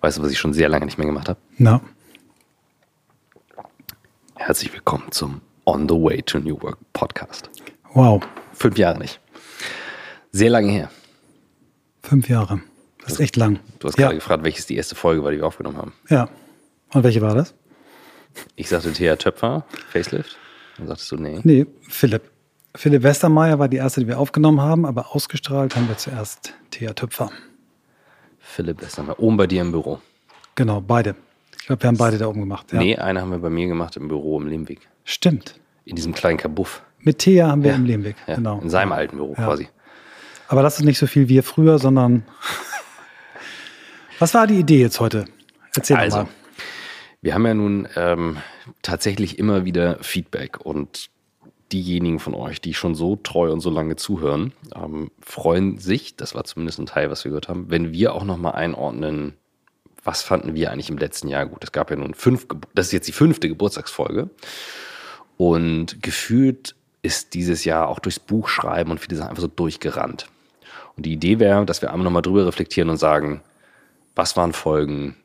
Weißt du, was ich schon sehr lange nicht mehr gemacht habe? Na, Herzlich willkommen zum On the Way to New Work Podcast. wow. Fünf Jahre nicht. Sehr lange her. Fünf Jahre. Das ist echt lang. Du hast ja. gerade gefragt, welches die erste Folge war, die wir aufgenommen haben. Ja. Und welche war das? Ich sagte Thea Töpfer, Facelift. Dann sagtest du, nee. Nee, Philipp. Philipp Westermeier war die erste, die wir aufgenommen haben, aber ausgestrahlt haben wir zuerst Thea Tüpfer. Philipp Westermann. Oben bei dir im Büro. Genau, beide. Ich glaube, wir haben beide da oben gemacht. Ja. Nee, eine haben wir bei mir gemacht im Büro im Lehmweg. Stimmt. In diesem kleinen Kabuff. Mit Thea haben wir im Lehmweg. Ja, Genau. In seinem alten Büro Ja. quasi. Aber das ist nicht so viel wie früher, sondern. Was war die Idee jetzt heute? Erzähl Also, mal. wir haben ja nun ähm, tatsächlich immer wieder Feedback und diejenigen von euch, die schon so treu und so lange zuhören, ähm, freuen sich, das war zumindest ein Teil, was wir gehört haben, wenn wir auch nochmal einordnen, was fanden wir eigentlich im letzten Jahr gut. Es gab ja nun fünf, das ist jetzt die fünfte Geburtstagsfolge und gefühlt ist dieses Jahr auch durchs Buchschreiben und viele Sachen einfach so durchgerannt. Und die Idee wäre, dass wir einmal nochmal drüber reflektieren und sagen, was waren Folgen,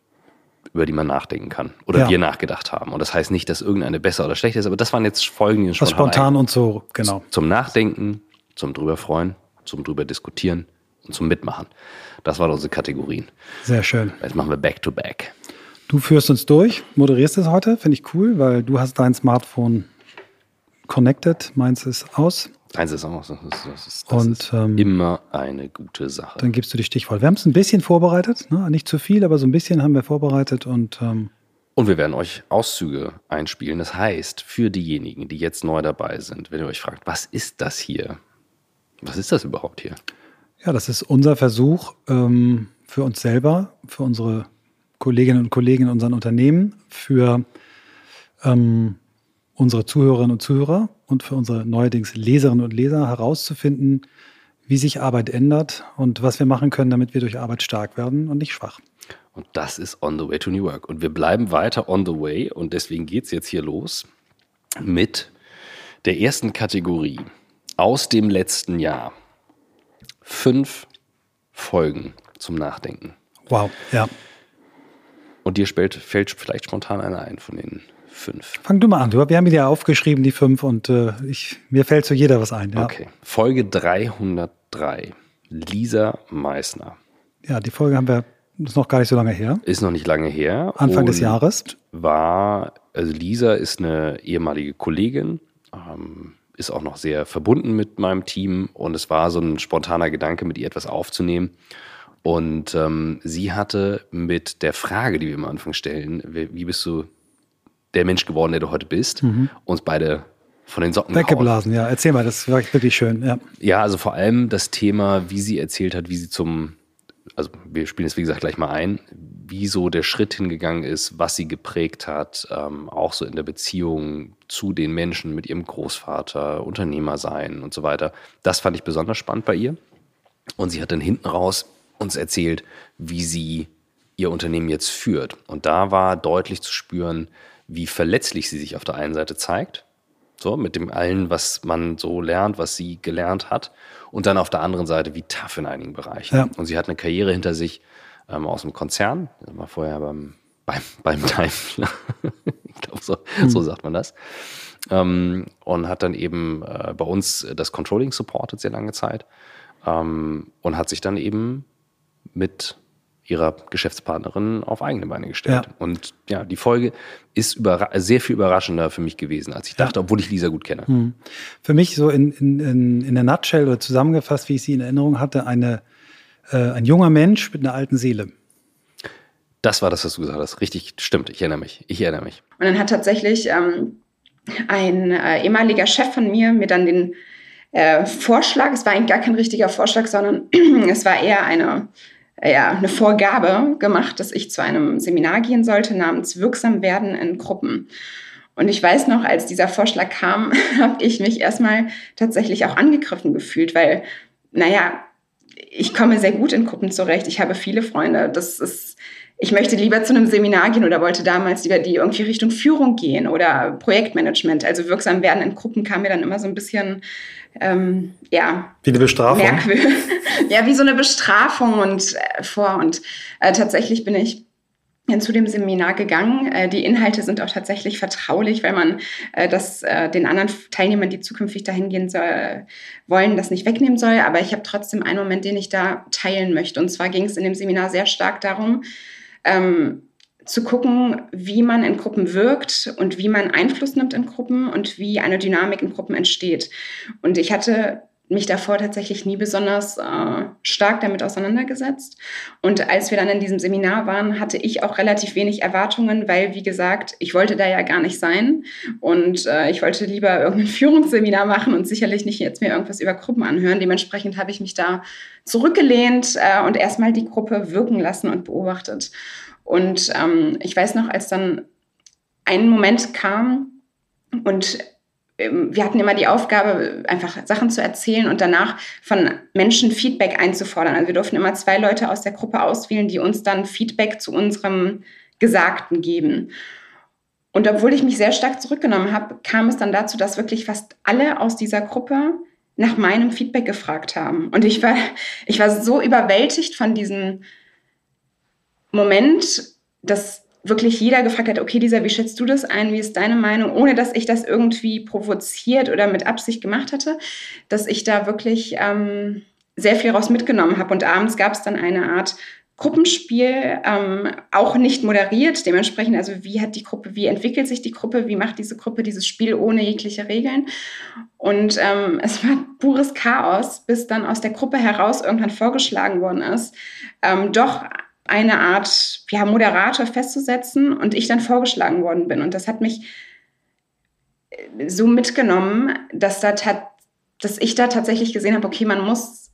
über die man nachdenken kann oder Ja. wir nachgedacht haben. Und das heißt nicht, dass irgendeine besser oder schlechter ist, aber das waren jetzt Folgen, die uns spontan, spontan und so, genau. zum Nachdenken, zum drüber freuen, zum drüber diskutieren und zum Mitmachen. Das waren unsere Kategorien. Sehr schön. Jetzt machen wir Back to Back. Du führst uns durch, moderierst es heute, finde ich cool, weil du hast dein Smartphone connected, meins ist aus. Ist auch, das ist, das ist, das Und, ist ähm, immer eine gute Sache. Dann gibst du die Stichworte. Wir haben es ein bisschen vorbereitet, ne? nicht zu viel, aber so ein bisschen haben wir vorbereitet und ähm, Und wir werden euch Auszüge einspielen. Das heißt, für diejenigen, die jetzt neu dabei sind, wenn ihr euch fragt, was ist das hier? Was ist das überhaupt hier? ja, das ist unser Versuch ähm, für uns selber, für unsere Kolleginnen und Kollegen in unseren Unternehmen, für ähm, unsere Zuhörerinnen und Zuhörer und für unsere neuerdings Leserinnen und Leser herauszufinden, wie sich Arbeit ändert und was wir machen können, damit wir durch Arbeit stark werden und nicht schwach. Und das ist On the Way to New Work. Und wir bleiben weiter on the way. Und deswegen geht es jetzt hier los mit der ersten Kategorie aus dem letzten Jahr. Fünf Folgen zum Nachdenken. Wow, ja. Und dir fällt, fällt vielleicht spontan einer ein von den fünf. Fang du mal an. Du, wir haben die ja aufgeschrieben, die fünf, und äh, ich, mir fällt zu jeder was ein. Ja. Okay. Folge 303. Lisa Meissner. ja, die Folge haben wir, ist noch gar nicht so lange her. Ist noch nicht lange her. Anfang des Jahres. War, also Lisa ist eine ehemalige Kollegin, ähm, ist auch noch sehr verbunden mit meinem Team und es war so ein spontaner Gedanke, mit ihr etwas aufzunehmen. Und ähm, sie hatte mit der Frage, die wir am Anfang stellen, wie bist du der Mensch geworden, der du heute bist, uns beide von den Socken. Weggeblasen, ja. Erzähl mal, das war wirklich schön. Ja. Ja, also vor allem das Thema, wie sie erzählt hat, wie sie zum, also wir spielen es wie gesagt gleich mal ein, wie so der Schritt hingegangen ist, was sie geprägt hat, ähm, auch so in der Beziehung zu den Menschen mit ihrem Großvater, Unternehmer sein und so weiter. Das fand ich besonders spannend bei ihr. Und sie hat dann hinten raus uns erzählt, wie sie ihr Unternehmen jetzt führt. Und da war deutlich zu spüren, wie verletzlich sie sich auf der einen Seite zeigt, so mit dem allen, was man so lernt, was sie gelernt hat, und dann auf der anderen Seite, wie tough in einigen Bereichen. Ja. Und sie hat eine Karriere hinter sich ähm, aus dem Konzern, das war vorher beim, beim, beim Daimler, ich glaube, so, so sagt man das. Ähm, und hat dann eben äh, bei uns das Controlling supportet sehr lange Zeit ähm, und hat sich dann eben mit ihrer Geschäftspartnerin auf eigene Beine gestellt. Ja. Und ja, die Folge ist sehr viel überraschender für mich gewesen, als ich dachte, obwohl ich Lisa gut kenne. Für mich so in, in, in, in der Nutshell oder zusammengefasst, wie ich sie in Erinnerung hatte, eine, äh, ein junger Mensch mit einer alten Seele. Das war das, was du gesagt hast. Richtig, stimmt. Ich erinnere mich. Ich erinnere mich. Und dann hat tatsächlich ähm, ein äh, ehemaliger Chef von mir mir dann den äh, Vorschlag, es war eigentlich gar kein richtiger Vorschlag, sondern es war eher eine, ja, eine Vorgabe gemacht, dass ich zu einem Seminar gehen sollte namens Wirksam werden in Gruppen. Und ich weiß noch, als dieser Vorschlag kam, habe ich mich erstmal tatsächlich auch angegriffen gefühlt, weil, naja, ich komme sehr gut in Gruppen zurecht. Ich habe viele Freunde. Das ist, ich möchte lieber zu einem Seminar gehen oder wollte damals lieber die irgendwie Richtung Führung gehen oder Projektmanagement. Also wirksam werden in Gruppen kam mir dann immer so ein bisschen, ähm, ja, Wie eine Bestrafung. merkwürdig. ja, wie so eine Bestrafung und äh, vor. Und äh, tatsächlich bin ich zu dem Seminar gegangen. Äh, die Inhalte sind auch tatsächlich vertraulich, weil man äh, das äh, den anderen Teilnehmern, die zukünftig dahin gehen soll, wollen, das nicht wegnehmen soll. Aber ich habe trotzdem einen Moment, den ich da teilen möchte. Und zwar ging es in dem Seminar sehr stark darum, ähm, zu gucken, wie man in Gruppen wirkt und wie man Einfluss nimmt in Gruppen und wie eine Dynamik in Gruppen entsteht. Und ich hatte mich davor tatsächlich nie besonders äh, stark damit auseinandergesetzt. Und als wir dann in diesem Seminar waren, hatte ich auch relativ wenig Erwartungen, weil, wie gesagt, ich wollte da ja gar nicht sein. Und äh, ich wollte lieber irgendein Führungsseminar machen und sicherlich nicht jetzt mir irgendwas über Gruppen anhören. Dementsprechend habe ich mich da zurückgelehnt äh, und erstmal die Gruppe wirken lassen und beobachtet. Und ähm, ich weiß noch, als dann ein Moment kam und ähm, wir hatten immer die Aufgabe, einfach Sachen zu erzählen und danach von Menschen Feedback einzufordern. Also wir durften immer zwei Leute aus der Gruppe auswählen, die uns dann Feedback zu unserem Gesagten geben. Und obwohl ich mich sehr stark zurückgenommen habe, kam es dann dazu, dass wirklich fast alle aus dieser Gruppe nach meinem Feedback gefragt haben. Und ich war, ich war so überwältigt von diesem Moment, dass wirklich jeder gefragt hat, okay, Lisa, wie schätzt du das ein? Wie ist deine Meinung? Ohne dass ich das irgendwie provoziert oder mit Absicht gemacht hatte, dass ich da wirklich ähm, sehr viel raus mitgenommen habe. Und abends gab es dann eine Art Gruppenspiel, ähm, auch nicht moderiert. Dementsprechend, also wie hat die Gruppe, wie entwickelt sich die Gruppe, wie macht diese Gruppe dieses Spiel ohne jegliche Regeln? Und ähm, es war pures Chaos, bis dann aus der Gruppe heraus irgendwann vorgeschlagen worden ist, ähm, doch eine Art ja, Moderator festzusetzen und ich dann vorgeschlagen worden bin. Und das hat mich äh, so mitgenommen, dass, da dass ich da tatsächlich gesehen habe, okay, man muss,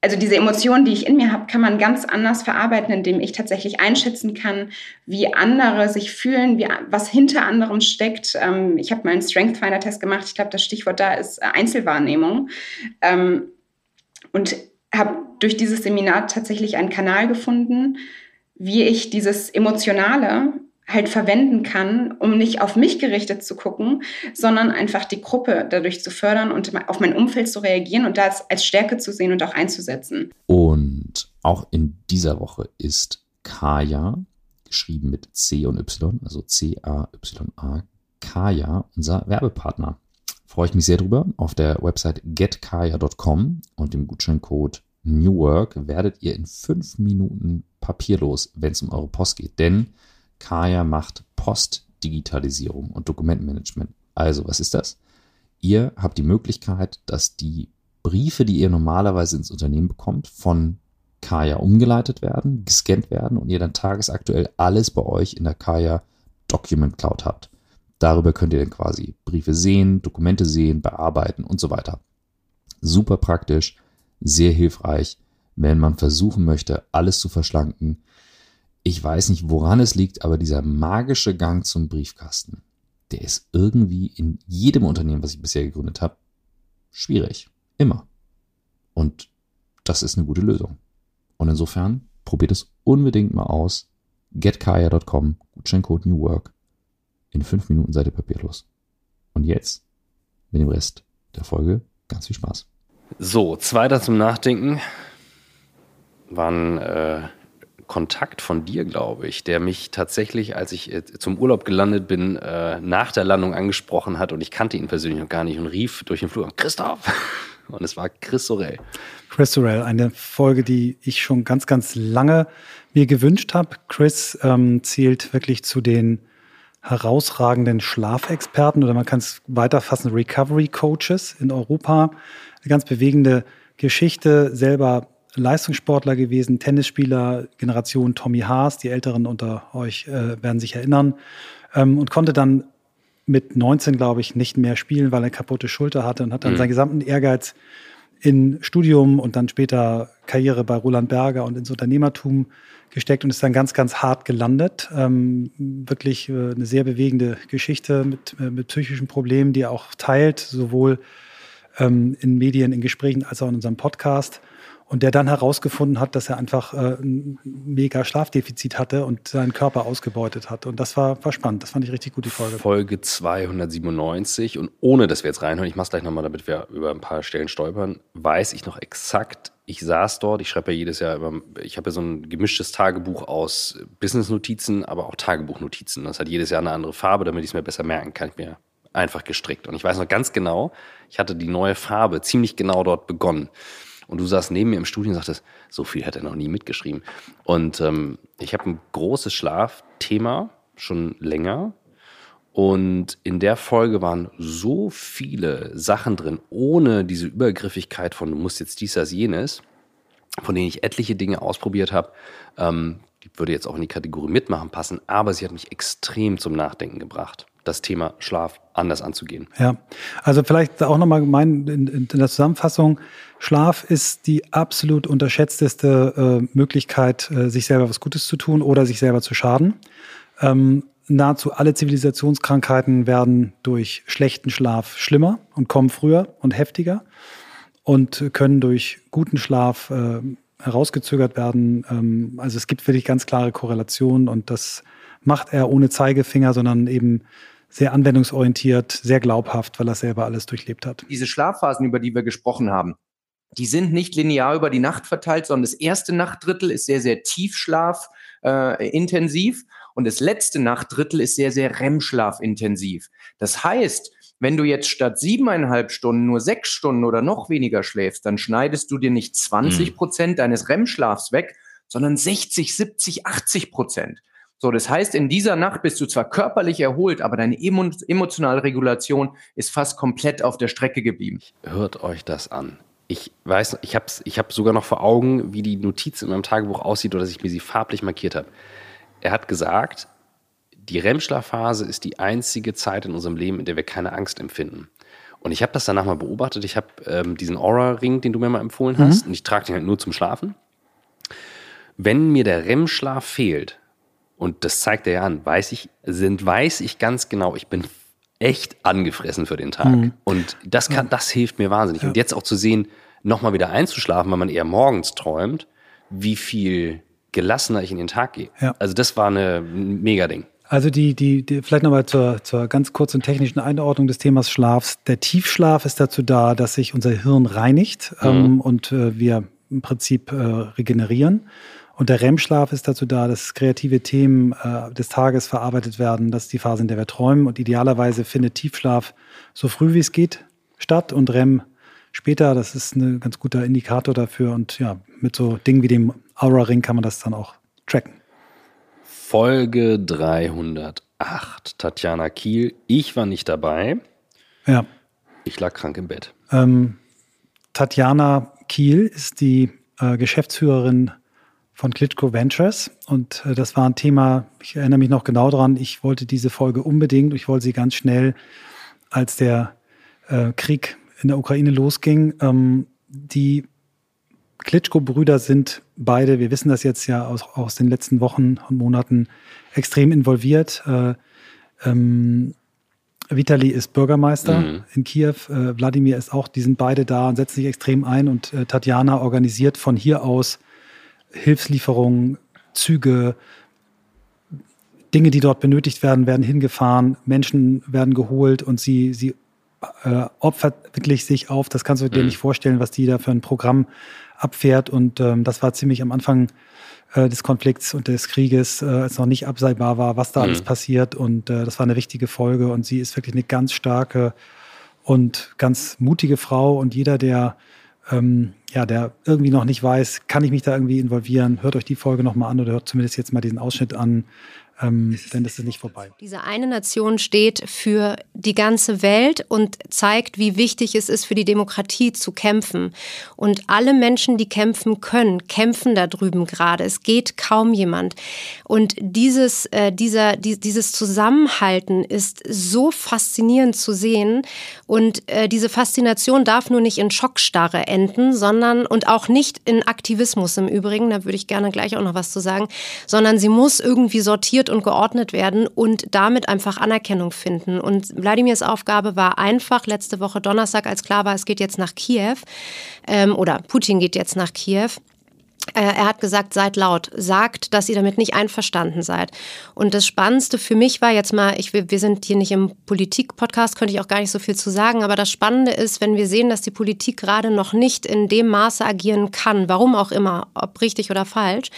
also diese Emotionen, die ich in mir habe, kann man ganz anders verarbeiten, indem ich tatsächlich einschätzen kann, wie andere sich fühlen, wie, was hinter anderem steckt. Ähm, ich habe mal einen Strength Finder Test gemacht. Ich glaube, das Stichwort da ist Einzelwahrnehmung. Ähm, und habe durch dieses Seminar tatsächlich einen Kanal gefunden, wie ich dieses Emotionale halt verwenden kann, um nicht auf mich gerichtet zu gucken, sondern einfach die Gruppe dadurch zu fördern und auf mein Umfeld zu reagieren und das als Stärke zu sehen und auch einzusetzen. Und auch in dieser Woche ist Kaya, geschrieben mit C und Y, also C-A-Y-A, Kaya, unser Werbepartner freue ich mich sehr drüber. Auf der Website getkaya.com und dem Gutscheincode New Work werdet ihr in fünf Minuten papierlos, wenn es um eure Post geht. Denn Kaya macht Postdigitalisierung und Dokumentenmanagement. Also, was ist das? Ihr habt die Möglichkeit, dass die Briefe, die ihr normalerweise ins Unternehmen bekommt, von Kaya umgeleitet werden, gescannt werden und ihr dann tagesaktuell alles bei euch in der Kaya Document Cloud habt. Darüber könnt ihr dann quasi Briefe sehen, Dokumente sehen, bearbeiten und so weiter. Super praktisch, sehr hilfreich, wenn man versuchen möchte, alles zu verschlanken. Ich weiß nicht, woran es liegt, aber dieser magische Gang zum Briefkasten, der ist irgendwie in jedem Unternehmen, was ich bisher gegründet habe, schwierig. Immer. Und das ist eine gute Lösung. Und insofern probiert es unbedingt mal aus. getkaya.com, Gutscheincode New Work in fünf Minuten seid ihr papierlos. Und jetzt mit dem Rest der Folge ganz viel Spaß. So, zweiter zum Nachdenken war ein äh, Kontakt von dir, glaube ich, der mich tatsächlich, als ich äh, zum Urlaub gelandet bin, äh, nach der Landung angesprochen hat und ich kannte ihn persönlich noch gar nicht und rief durch den Flur, Christoph! Und es war Chris Sorel. Chris Sorel, eine Folge, die ich schon ganz, ganz lange mir gewünscht habe. Chris ähm, zählt wirklich zu den herausragenden Schlafexperten oder man kann es weiterfassen, Recovery Coaches in Europa. Eine ganz bewegende Geschichte, selber Leistungssportler gewesen, Tennisspieler, Generation Tommy Haas, die Älteren unter euch äh, werden sich erinnern, ähm, und konnte dann mit 19, glaube ich, nicht mehr spielen, weil er kaputte Schulter hatte und hat dann mhm. seinen gesamten Ehrgeiz in Studium und dann später Karriere bei Roland Berger und ins Unternehmertum gesteckt und ist dann ganz, ganz hart gelandet. Ähm, wirklich äh, eine sehr bewegende Geschichte mit, äh, mit psychischen Problemen, die er auch teilt, sowohl ähm, in Medien, in Gesprächen als auch in unserem Podcast. Und der dann herausgefunden hat, dass er einfach äh, ein mega Schlafdefizit hatte und seinen Körper ausgebeutet hat. Und das war, war spannend. Das fand ich richtig gut, die Folge. Folge 297. Und ohne, dass wir jetzt reinhören, ich mach's gleich nochmal, damit wir über ein paar Stellen stolpern, weiß ich noch exakt, ich saß dort, ich schreibe ja jedes Jahr immer, ich habe ja so ein gemischtes Tagebuch aus Business-Notizen, aber auch Tagebuchnotizen. Das hat jedes Jahr eine andere Farbe, damit ich es mir besser merken kann. Ich mir einfach gestrickt. Und ich weiß noch ganz genau, ich hatte die neue Farbe ziemlich genau dort begonnen. Und du saßt neben mir im Studio und sagtest, so viel hat er noch nie mitgeschrieben. Und ähm, ich habe ein großes Schlafthema schon länger. Und in der Folge waren so viele Sachen drin, ohne diese Übergriffigkeit von du musst jetzt dies, das, jenes, von denen ich etliche Dinge ausprobiert habe. Ähm, die würde jetzt auch in die Kategorie mitmachen passen, aber sie hat mich extrem zum Nachdenken gebracht das Thema Schlaf anders anzugehen. Ja, also vielleicht auch nochmal gemein in, in, der Zusammenfassung. Schlaf ist die absolut unterschätzteste äh, Möglichkeit, äh, sich selber was Gutes zu tun oder sich selber zu schaden. Ähm, nahezu alle Zivilisationskrankheiten werden durch schlechten Schlaf schlimmer und kommen früher und heftiger und können durch guten Schlaf äh, herausgezögert werden. Ähm, also es gibt wirklich ganz klare Korrelationen und das macht er ohne Zeigefinger, sondern eben sehr anwendungsorientiert, sehr glaubhaft, weil er selber alles durchlebt hat. Diese Schlafphasen, über die wir gesprochen haben, die sind nicht linear über die Nacht verteilt, sondern das erste Nachtdrittel ist sehr, sehr Tiefschlaf äh, intensiv und das letzte Nachtdrittel ist sehr, sehr REM-Schlaf intensiv. Das heißt, wenn du jetzt statt siebeneinhalb Stunden nur sechs Stunden oder noch weniger schläfst, dann schneidest du dir nicht 20 mhm. Prozent deines REM-Schlafs weg, sondern 60, 70, 80 Prozent. So, das heißt, in dieser Nacht bist du zwar körperlich erholt, aber deine emotionale Regulation ist fast komplett auf der Strecke geblieben. Hört euch das an. Ich weiß, ich habe ich hab sogar noch vor Augen, wie die Notiz in meinem Tagebuch aussieht oder dass ich mir sie farblich markiert habe. Er hat gesagt, die REM-Schlafphase ist die einzige Zeit in unserem Leben, in der wir keine Angst empfinden. Und ich habe das danach mal beobachtet. Ich habe ähm, diesen Aura-Ring, den du mir mal empfohlen hast, mhm. und ich trage den halt nur zum Schlafen. Wenn mir der REM-Schlaf fehlt, und das zeigt er ja an, weiß ich, sind, weiß ich ganz genau, ich bin echt angefressen für den Tag. Mhm. Und das kann, das hilft mir wahnsinnig. Ja. Und jetzt auch zu sehen, nochmal wieder einzuschlafen, weil man eher morgens träumt, wie viel gelassener ich in den Tag gehe. Ja. Also das war eine, ein Mega-Ding. Also die, die, die vielleicht nochmal zur, zur ganz kurzen technischen Einordnung des Themas Schlafs. Der Tiefschlaf ist dazu da, dass sich unser Hirn reinigt mhm. ähm, und äh, wir im Prinzip äh, regenerieren. Und der REM-Schlaf ist dazu da, dass kreative Themen äh, des Tages verarbeitet werden. Das ist die Phase, in der wir träumen. Und idealerweise findet Tiefschlaf so früh wie es geht statt und REM später. Das ist ein ganz guter Indikator dafür. Und ja, mit so Dingen wie dem Aura-Ring kann man das dann auch tracken. Folge 308. Tatjana Kiel. Ich war nicht dabei. Ja. Ich lag krank im Bett. Ähm, Tatjana Kiel ist die äh, Geschäftsführerin von Klitschko Ventures. Und äh, das war ein Thema, ich erinnere mich noch genau dran, ich wollte diese Folge unbedingt, ich wollte sie ganz schnell, als der äh, Krieg in der Ukraine losging. Ähm, die Klitschko-Brüder sind beide, wir wissen das jetzt ja aus, aus den letzten Wochen und Monaten, extrem involviert. Äh, ähm, Vitali ist Bürgermeister mhm. in Kiew, äh, Wladimir ist auch, die sind beide da und setzen sich extrem ein und äh, Tatjana organisiert von hier aus Hilfslieferungen, Züge, Dinge, die dort benötigt werden, werden hingefahren, Menschen werden geholt und sie, sie äh, opfert wirklich sich auf. Das kannst du dir mhm. nicht vorstellen, was die da für ein Programm abfährt. Und ähm, das war ziemlich am Anfang äh, des Konflikts und des Krieges, äh, als noch nicht absehbar war, was da mhm. alles passiert. Und äh, das war eine wichtige Folge. Und sie ist wirklich eine ganz starke und ganz mutige Frau. Und jeder, der ähm, ja, der irgendwie noch nicht weiß, kann ich mich da irgendwie involvieren, hört euch die Folge nochmal an oder hört zumindest jetzt mal diesen Ausschnitt an ähm, denn es ist nicht vorbei. Diese eine Nation steht für die ganze Welt und zeigt, wie wichtig es ist, für die Demokratie zu kämpfen. Und alle Menschen, die kämpfen können, kämpfen da drüben gerade. Es geht kaum jemand. Und dieses, äh, dieser, die, dieses Zusammenhalten ist so faszinierend zu sehen. Und äh, diese Faszination darf nur nicht in Schockstarre enden, sondern sondern und auch nicht in Aktivismus im Übrigen, da würde ich gerne gleich auch noch was zu sagen, sondern sie muss irgendwie sortiert und geordnet werden und damit einfach Anerkennung finden. Und Wladimirs Aufgabe war einfach letzte Woche Donnerstag, als klar war, es geht jetzt nach Kiew ähm, oder Putin geht jetzt nach Kiew er hat gesagt, seid laut, sagt, dass ihr damit nicht einverstanden seid. Und das Spannendste für mich war jetzt mal, ich, wir sind hier nicht im Politik-Podcast, könnte ich auch gar nicht so viel zu sagen, aber das Spannende ist, wenn wir sehen, dass die Politik gerade noch nicht in dem Maße agieren kann, warum auch immer, ob richtig oder falsch,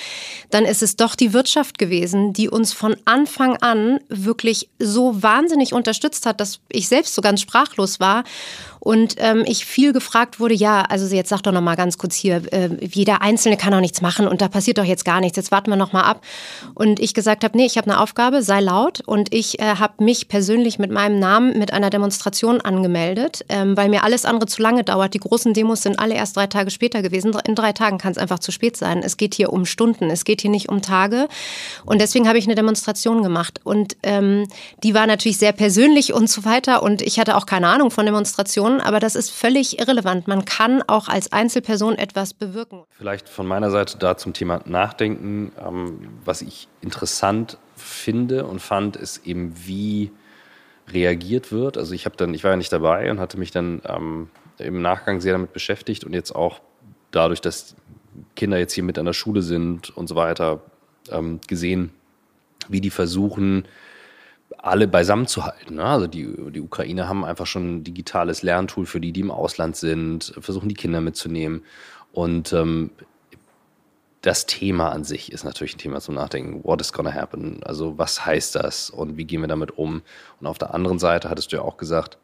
dann ist es doch die Wirtschaft gewesen, die uns von Anfang an wirklich so wahnsinnig unterstützt hat, dass ich selbst so ganz sprachlos war und ähm, ich viel gefragt wurde, ja, also jetzt sag doch noch mal ganz kurz hier, äh, jeder Einzelne kann auch nichts machen und da passiert doch jetzt gar nichts, jetzt warten wir noch mal ab. Und ich gesagt habe, nee, ich habe eine Aufgabe, sei laut. Und ich äh, habe mich persönlich mit meinem Namen mit einer Demonstration angemeldet, ähm, weil mir alles andere zu lange dauert. Die großen Demos sind alle erst drei Tage später gewesen. In drei Tagen kann es einfach zu spät sein. Es geht hier um Stunden, es geht hier nicht um Tage. Und deswegen habe ich eine Demonstration gemacht. Und ähm, die war natürlich sehr persönlich und so weiter. Und ich hatte auch keine Ahnung von Demonstrationen Person, aber das ist völlig irrelevant. Man kann auch als Einzelperson etwas bewirken. Vielleicht von meiner Seite da zum Thema Nachdenken. Ähm, was ich interessant finde und fand, ist eben, wie reagiert wird. Also ich habe dann, ich war ja nicht dabei und hatte mich dann ähm, im Nachgang sehr damit beschäftigt und jetzt auch dadurch, dass Kinder jetzt hier mit an der Schule sind und so weiter, ähm, gesehen, wie die versuchen, alle beisammen zu halten. Ne? Also die, die Ukrainer haben einfach schon ein digitales Lerntool für die, die im Ausland sind, versuchen die Kinder mitzunehmen. Und ähm, das Thema an sich ist natürlich ein Thema zum Nachdenken. What is gonna happen? Also was heißt das und wie gehen wir damit um? Und auf der anderen Seite, hattest du ja auch gesagt,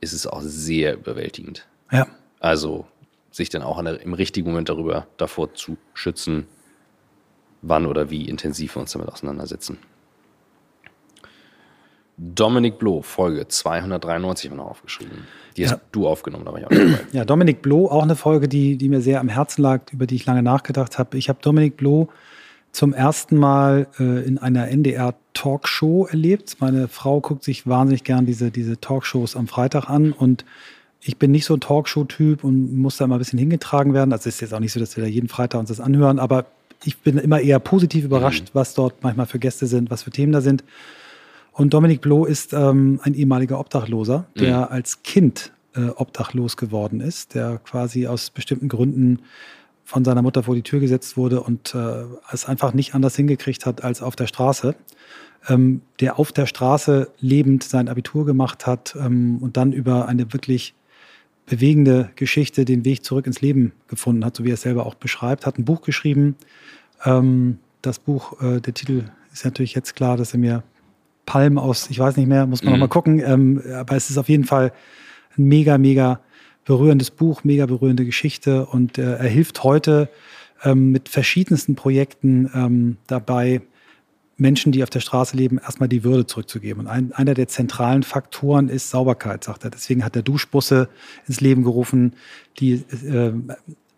ist es auch sehr überwältigend. Ja. Also sich dann auch der, im richtigen Moment darüber davor zu schützen, wann oder wie intensiv wir uns damit auseinandersetzen. Dominik Bloh, Folge 293 haben wir noch aufgeschrieben. Die hast ja. du aufgenommen, da war ich auch dabei. Ja, Dominik Bloh, auch eine Folge, die, die mir sehr am Herzen lag, über die ich lange nachgedacht habe. Ich habe Dominik Bloh zum ersten Mal äh, in einer NDR-Talkshow erlebt. Meine Frau guckt sich wahnsinnig gern diese, diese Talkshows am Freitag an und ich bin nicht so ein Talkshow-Typ und muss da immer ein bisschen hingetragen werden. Also ist jetzt auch nicht so, dass wir da jeden Freitag uns das anhören, aber ich bin immer eher positiv überrascht, mhm. was dort manchmal für Gäste sind, was für Themen da sind. Und Dominik Bloh ist ähm, ein ehemaliger Obdachloser, der mhm. als Kind äh, obdachlos geworden ist, der quasi aus bestimmten Gründen von seiner Mutter vor die Tür gesetzt wurde und äh, es einfach nicht anders hingekriegt hat als auf der Straße. Ähm, der auf der Straße lebend sein Abitur gemacht hat ähm, und dann über eine wirklich bewegende Geschichte den Weg zurück ins Leben gefunden hat, so wie er es selber auch beschreibt, hat ein Buch geschrieben. Ähm, das Buch, äh, der Titel ist natürlich jetzt klar, dass er mir Palm aus, ich weiß nicht mehr, muss man mhm. nochmal gucken. Ähm, aber es ist auf jeden Fall ein mega, mega berührendes Buch, mega berührende Geschichte und äh, er hilft heute ähm, mit verschiedensten Projekten ähm, dabei, Menschen, die auf der Straße leben, erstmal die Würde zurückzugeben. Und ein, einer der zentralen Faktoren ist Sauberkeit, sagt er. Deswegen hat er Duschbusse ins Leben gerufen, die äh,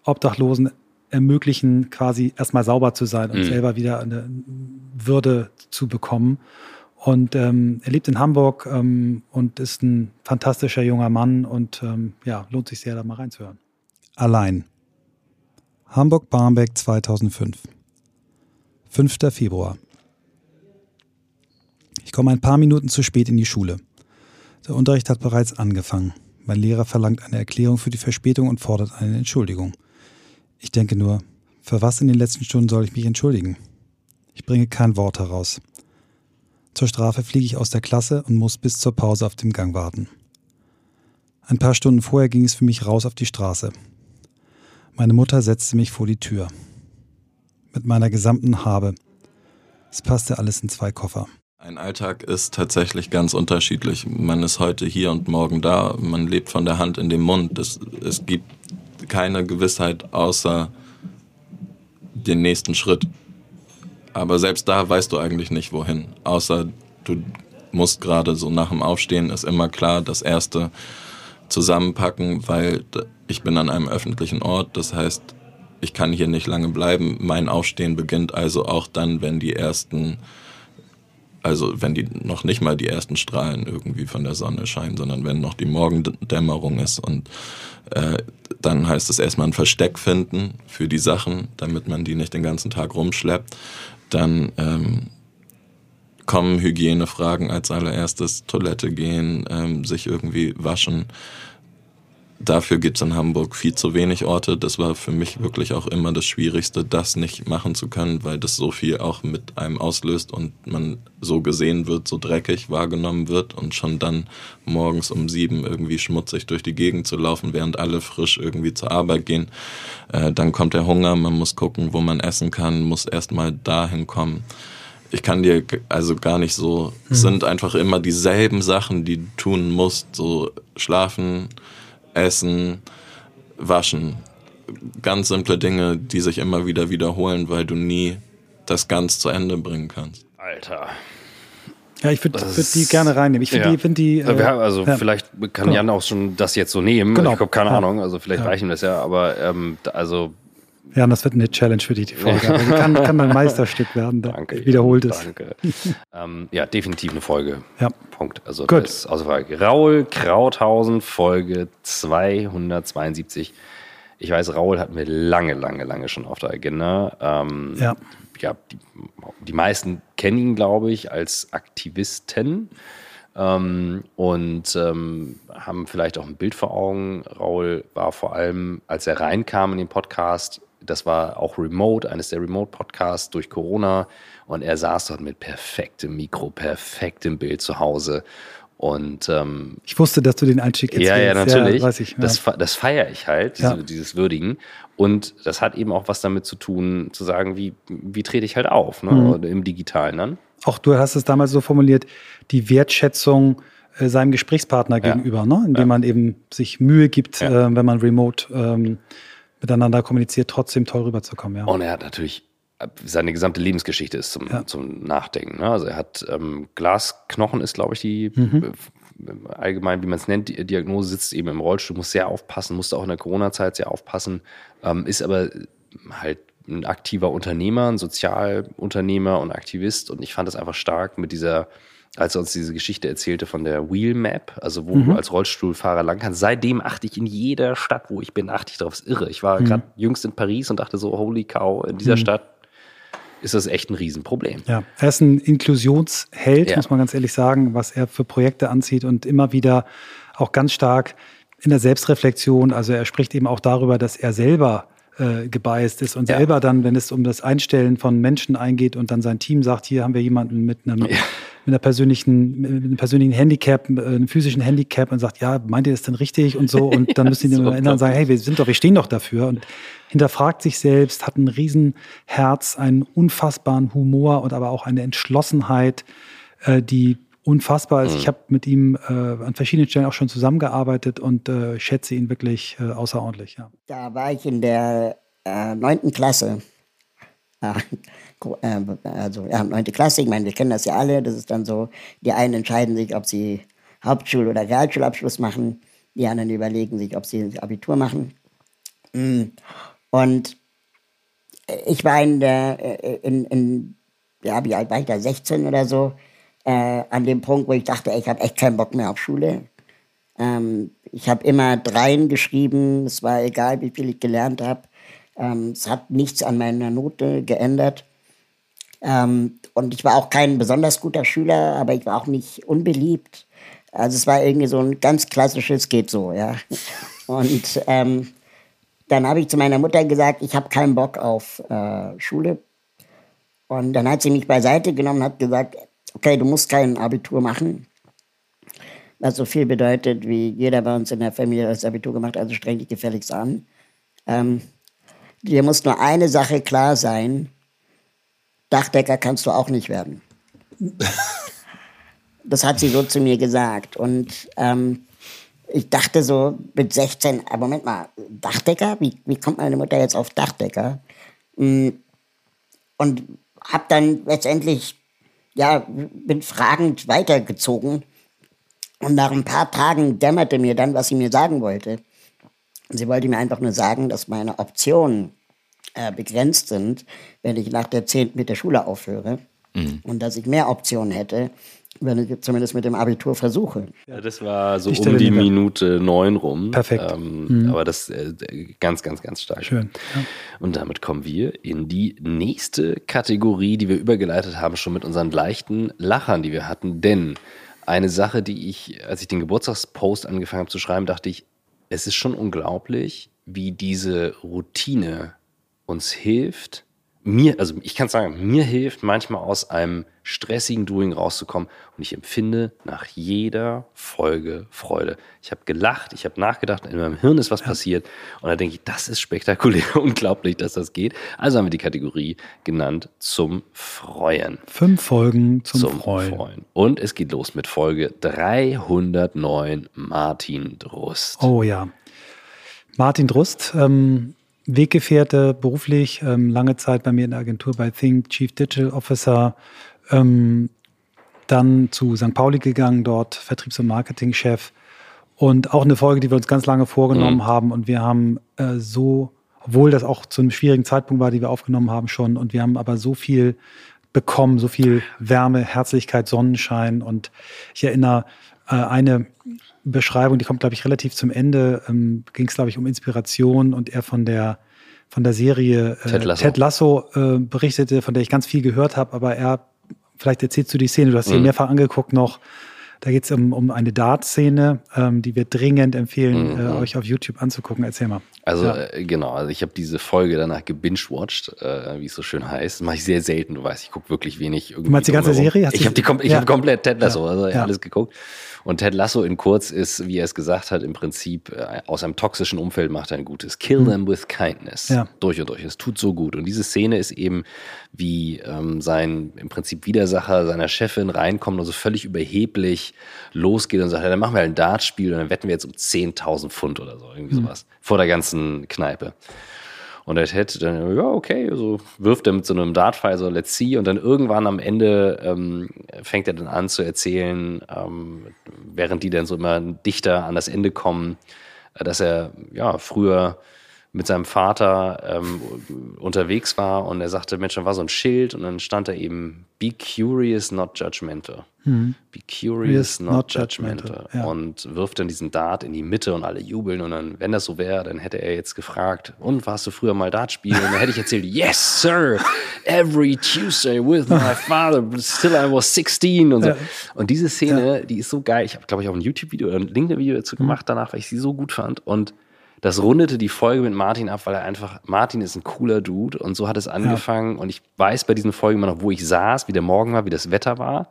Obdachlosen ermöglichen, quasi erstmal sauber zu sein und mhm. selber wieder eine Würde zu bekommen. Und ähm, er lebt in Hamburg ähm, und ist ein fantastischer junger Mann und ähm, ja, lohnt sich sehr, da mal reinzuhören. Allein. Hamburg-Barmbek 2005. 5. Februar. Ich komme ein paar Minuten zu spät in die Schule. Der Unterricht hat bereits angefangen. Mein Lehrer verlangt eine Erklärung für die Verspätung und fordert eine Entschuldigung. Ich denke nur, für was in den letzten Stunden soll ich mich entschuldigen? Ich bringe kein Wort heraus. Zur Strafe fliege ich aus der Klasse und muss bis zur Pause auf dem Gang warten. Ein paar Stunden vorher ging es für mich raus auf die Straße. Meine Mutter setzte mich vor die Tür. Mit meiner gesamten Habe. Es passte alles in zwei Koffer. Ein Alltag ist tatsächlich ganz unterschiedlich. Man ist heute hier und morgen da. Man lebt von der Hand in den Mund. Es, es gibt keine Gewissheit außer den nächsten Schritt. Aber selbst da weißt du eigentlich nicht wohin. Außer du musst gerade so nach dem Aufstehen ist immer klar, das erste zusammenpacken, weil ich bin an einem öffentlichen Ort. Das heißt, ich kann hier nicht lange bleiben. Mein Aufstehen beginnt also auch dann, wenn die ersten also wenn die noch nicht mal die ersten Strahlen irgendwie von der Sonne scheinen, sondern wenn noch die Morgendämmerung ist und äh, dann heißt es erstmal ein Versteck finden für die Sachen, damit man die nicht den ganzen Tag rumschleppt. Dann ähm, kommen Hygienefragen als allererstes, Toilette gehen, ähm, sich irgendwie waschen. Dafür gibt's in Hamburg viel zu wenig Orte. Das war für mich wirklich auch immer das Schwierigste, das nicht machen zu können, weil das so viel auch mit einem auslöst und man so gesehen wird, so dreckig wahrgenommen wird und schon dann morgens um sieben irgendwie schmutzig durch die Gegend zu laufen, während alle frisch irgendwie zur Arbeit gehen. Äh, dann kommt der Hunger, man muss gucken, wo man essen kann, muss erstmal dahin kommen ich kann dir also gar nicht so, hm. sind einfach immer dieselben Sachen, die du tun musst, so schlafen, essen, waschen. Ganz simple Dinge, die sich immer wieder wiederholen, weil du nie das ganz zu Ende bringen kannst. Alter. Ja, ich würde würd die gerne reinnehmen. Ich finde ja. die, find die. Äh, also ja. vielleicht kann genau. Jan auch schon das jetzt so nehmen. Genau. Ich habe keine ja. Ahnung. Also vielleicht reichen das ja. Aber ähm, also ja, das wird eine Challenge für dich, die Folge. Also kann, kann ein Meisterstück werden. Danke. Wiederholt es. Danke. ähm, ja, definitiv eine Folge. Ja. Punkt. Also Gut. das ist außer Frage. Raul Krauthausen, Folge 272. Ich weiß, Raul hatten wir lange, lange, lange schon auf der Agenda. Ähm, ja. Ja, die, die meisten kennen ihn, glaube ich, als Aktivisten. Ähm, und ähm, haben vielleicht auch ein Bild vor Augen. Raul war vor allem, als er reinkam in den Podcast, das war auch remote, eines der Remote-Podcasts durch Corona. Und er saß dort mit perfektem Mikro, perfektem Bild zu Hause. Und ähm, ich wusste, dass du den Einstieg jetzt Ja, ja, natürlich. Ja, ich, ja. Das, das feiere ich halt, diese, ja. dieses Würdigen. Und das hat eben auch was damit zu tun, zu sagen, wie, wie trete ich halt auf, ne? Mhm. im Digitalen dann. Auch du hast es damals so formuliert, die Wertschätzung äh, seinem Gesprächspartner gegenüber, ne? indem man eben sich Mühe gibt, äh, wenn man remote ähm, miteinander kommuniziert, trotzdem toll rüberzukommen. Ja. Und er hat natürlich seine gesamte Lebensgeschichte ist zum, ja. zum Nachdenken. Ne? Also er hat ähm, Glasknochen ist, glaube ich, die mhm. äh, allgemein, wie man es nennt, die Diagnose sitzt eben im Rollstuhl, muss sehr aufpassen, musste auch in der Corona-Zeit sehr aufpassen, ähm, ist aber halt ein aktiver Unternehmer, ein Sozialunternehmer und Aktivist. Und ich fand das einfach stark mit dieser als er uns diese Geschichte erzählte von der Wheel Map, also wo mhm. du als Rollstuhlfahrer lang kannst. Seitdem achte ich in jeder Stadt, wo ich bin, achte ich drauf. Das ist irre. Ich war mhm. gerade jüngst in Paris und dachte so, holy cow, in dieser mhm. Stadt ist das echt ein Riesenproblem. Ja, er ist ein Inklusionsheld, ja. muss man ganz ehrlich sagen, was er für Projekte anzieht und immer wieder auch ganz stark in der Selbstreflexion. Also er spricht eben auch darüber, dass er selber äh, gebiased ist und ja. selber dann, wenn es um das Einstellen von Menschen eingeht und dann sein Team sagt, hier haben wir jemanden mit einem, ja. mit einer persönlichen, mit einem persönlichen Handicap, äh, einem physischen Handicap und sagt, ja, meint ihr das denn richtig und so und dann müssen die so erinnern und sagen, hey, wir sind doch, wir stehen doch dafür und hinterfragt sich selbst, hat ein Riesenherz, einen unfassbaren Humor und aber auch eine Entschlossenheit, äh, die unfassbar ist. Mhm. Ich habe mit ihm äh, an verschiedenen Stellen auch schon zusammengearbeitet und äh, schätze ihn wirklich äh, außerordentlich. Ja. Da war ich in der äh, neunten Klasse. Äh, also ja, neunte Klasse, ich meine, wir kennen das ja alle. Das ist dann so, die einen entscheiden sich, ob sie Hauptschul- oder Realschulabschluss machen. Die anderen überlegen sich, ob sie Abitur machen. Mm. Und ich war in der, in, in ja, wie alt war ich da, 16 oder so, äh, an dem Punkt, wo ich dachte, ich habe echt keinen Bock mehr auf Schule. Ähm, ich habe immer Dreien geschrieben, es war egal, wie viel ich gelernt habe. Ähm, es hat nichts an meiner Note geändert. Ähm, und ich war auch kein besonders guter Schüler, aber ich war auch nicht unbeliebt. Also es war irgendwie so ein ganz klassisches geht so, ja. Und ähm, dann habe ich zu meiner Mutter gesagt, ich habe keinen Bock auf äh, Schule. Und dann hat sie mich beiseite genommen und hat gesagt, okay, du musst kein Abitur machen, was so viel bedeutet, wie jeder bei uns in der Familie das Abitur gemacht hat, also streng dich gefälligst an. Ähm, dir muss nur eine Sache klar sein, Dachdecker kannst du auch nicht werden. das hat sie so zu mir gesagt. Und ähm, ich dachte so mit 16, aber Moment mal, Dachdecker? Wie, wie kommt meine Mutter jetzt auf Dachdecker? Mm, und habe dann letztendlich ja, bin fragend weitergezogen. Und nach ein paar Tagen dämmerte mir dann, was sie mir sagen wollte. Sie wollte mir einfach nur sagen, dass meine Optionen äh, begrenzt sind, wenn ich nach der 10. mit der Schule aufhöre. mhm. und dass ich mehr Optionen hätte, wenn ich zumindest mit dem Abitur versuche. Ja, das war so um die Minute neun rum. Perfekt. Ähm, mhm. Aber das äh, ganz, ganz, ganz stark. Schön. Ja. Und damit kommen wir in die nächste Kategorie, die wir übergeleitet haben, schon mit unseren leichten Lachern, die wir hatten. Denn eine Sache, die ich, als ich den Geburtstagspost angefangen habe zu schreiben, dachte ich, es ist schon unglaublich, wie diese Routine uns hilft, mir, also ich kann sagen, mir hilft manchmal aus einem stressigen Doing rauszukommen und ich empfinde nach jeder Folge Freude. Ich habe gelacht, ich habe nachgedacht, in meinem Hirn ist was passiert und da denke ich, das ist spektakulär, unglaublich, dass das geht. Also haben wir die Kategorie genannt zum Freuen. Fünf Folgen zum, zum Freuen. Freuen. Und es geht los mit Folge 309 Martin Drust. Oh ja. Martin Drust, ähm, Weggefährte beruflich, ähm, lange Zeit bei mir in der Agentur bei Think, Chief Digital Officer, ähm, dann zu St. Pauli gegangen, dort Vertriebs- und Marketingchef. Und auch eine Folge, die wir uns ganz lange vorgenommen mhm. haben. Und wir haben äh, so, obwohl das auch zu einem schwierigen Zeitpunkt war, die wir aufgenommen haben schon, und wir haben aber so viel bekommen, so viel Wärme, Herzlichkeit, Sonnenschein. Und ich erinnere äh, eine Beschreibung, die kommt, glaube ich, relativ zum Ende, ähm, ging es, glaube ich, um Inspiration und er von der von der Serie äh, Ted Lasso, Ted Lasso äh, berichtete, von der ich ganz viel gehört habe, aber er, vielleicht erzählst du die Szene, du hast sie mhm. mehrfach angeguckt noch, da geht es um, um eine Dart-Szene, ähm, die wir dringend empfehlen, mhm. äh, euch auf YouTube anzugucken. Erzähl mal. Also ja. äh, genau, also ich habe diese Folge danach gebingewatcht, äh, wie es so schön heißt. Das mache ich sehr selten, du weißt, ich gucke wirklich wenig. Irgendwie du meinst die ganze Serie? Hast ich habe kom ja. hab komplett Ted Lasso, also ja. alles geguckt. Und Ted Lasso in kurz ist, wie er es gesagt hat, im Prinzip äh, aus einem toxischen Umfeld macht er ein gutes. Kill mhm. them with kindness. Ja. Durch und durch. Es tut so gut. Und diese Szene ist eben, wie ähm, sein im Prinzip Widersacher seiner Chefin reinkommt und so völlig überheblich losgeht und sagt, ja, dann machen wir halt ein Dartspiel und dann wetten wir jetzt um 10.000 Pfund oder so, irgendwie mhm. sowas. Vor der ganzen Kneipe. Und der Ted dann, ja, okay, so wirft er mit so einem Dartpfeil so, let's see. Und dann irgendwann am Ende ähm, fängt er dann an zu erzählen, ähm, während die dann so immer dichter an das Ende kommen, äh, dass er ja früher mit seinem Vater ähm, unterwegs war und er sagte, Mensch, da war so ein Schild und dann stand da eben, be curious, not judgmental. Mhm. Be curious, not, not, judgmental. judgmental. Ja. Und wirft dann diesen Dart in die Mitte und alle jubeln und dann, wenn das so wäre, dann hätte er jetzt gefragt, und warst du früher mal Dart spielen? Und dann hätte ich erzählt, yes, sir, every Tuesday with my father, still I was 16 und so. Ja. Und diese Szene, ja. die ist so geil. Ich habe, glaube ich, auch ein YouTube-Video oder ein LinkedIn-Video dazu mhm. gemacht danach, weil ich sie so gut fand und das rundete die Folge mit Martin ab, weil er einfach, Martin ist ein cooler Dude und so hat es angefangen. Ja. Und ich weiß bei diesen Folgen immer noch, wo ich saß, wie der Morgen war, wie das Wetter war.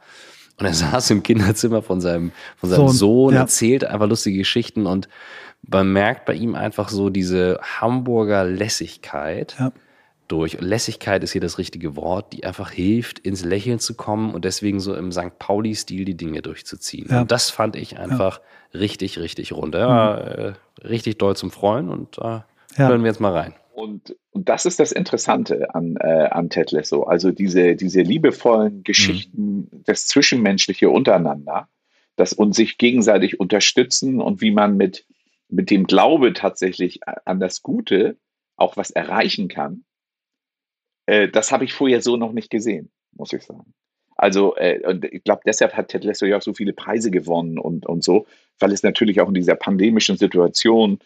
Und er saß im Kinderzimmer von seinem, von seinem Sohn, Sohn ja. erzählt einfach lustige Geschichten und man merkt bei ihm einfach so diese Hamburger Lässigkeit. Ja durch. Lässigkeit ist hier das richtige Wort, die einfach hilft, ins Lächeln zu kommen und deswegen so im St. Pauli-Stil die Dinge durchzuziehen. Ja. Und das fand ich einfach. Richtig, richtig rund. Ja, mhm. äh, richtig doll zum Freuen und äh, ja. hören wir jetzt mal rein. Und, und das ist das Interessante an, äh, an Ted Lasso. Also diese, diese liebevollen Geschichten, mhm. das Zwischenmenschliche untereinander, das und sich gegenseitig unterstützen und wie man mit, mit dem Glaube tatsächlich an das Gute auch was erreichen kann äh, das habe ich vorher so noch nicht gesehen, muss ich sagen. Also, äh, und ich glaube, deshalb hat Ted Lasso ja auch so viele Preise gewonnen und, und so, weil es natürlich auch in dieser pandemischen Situation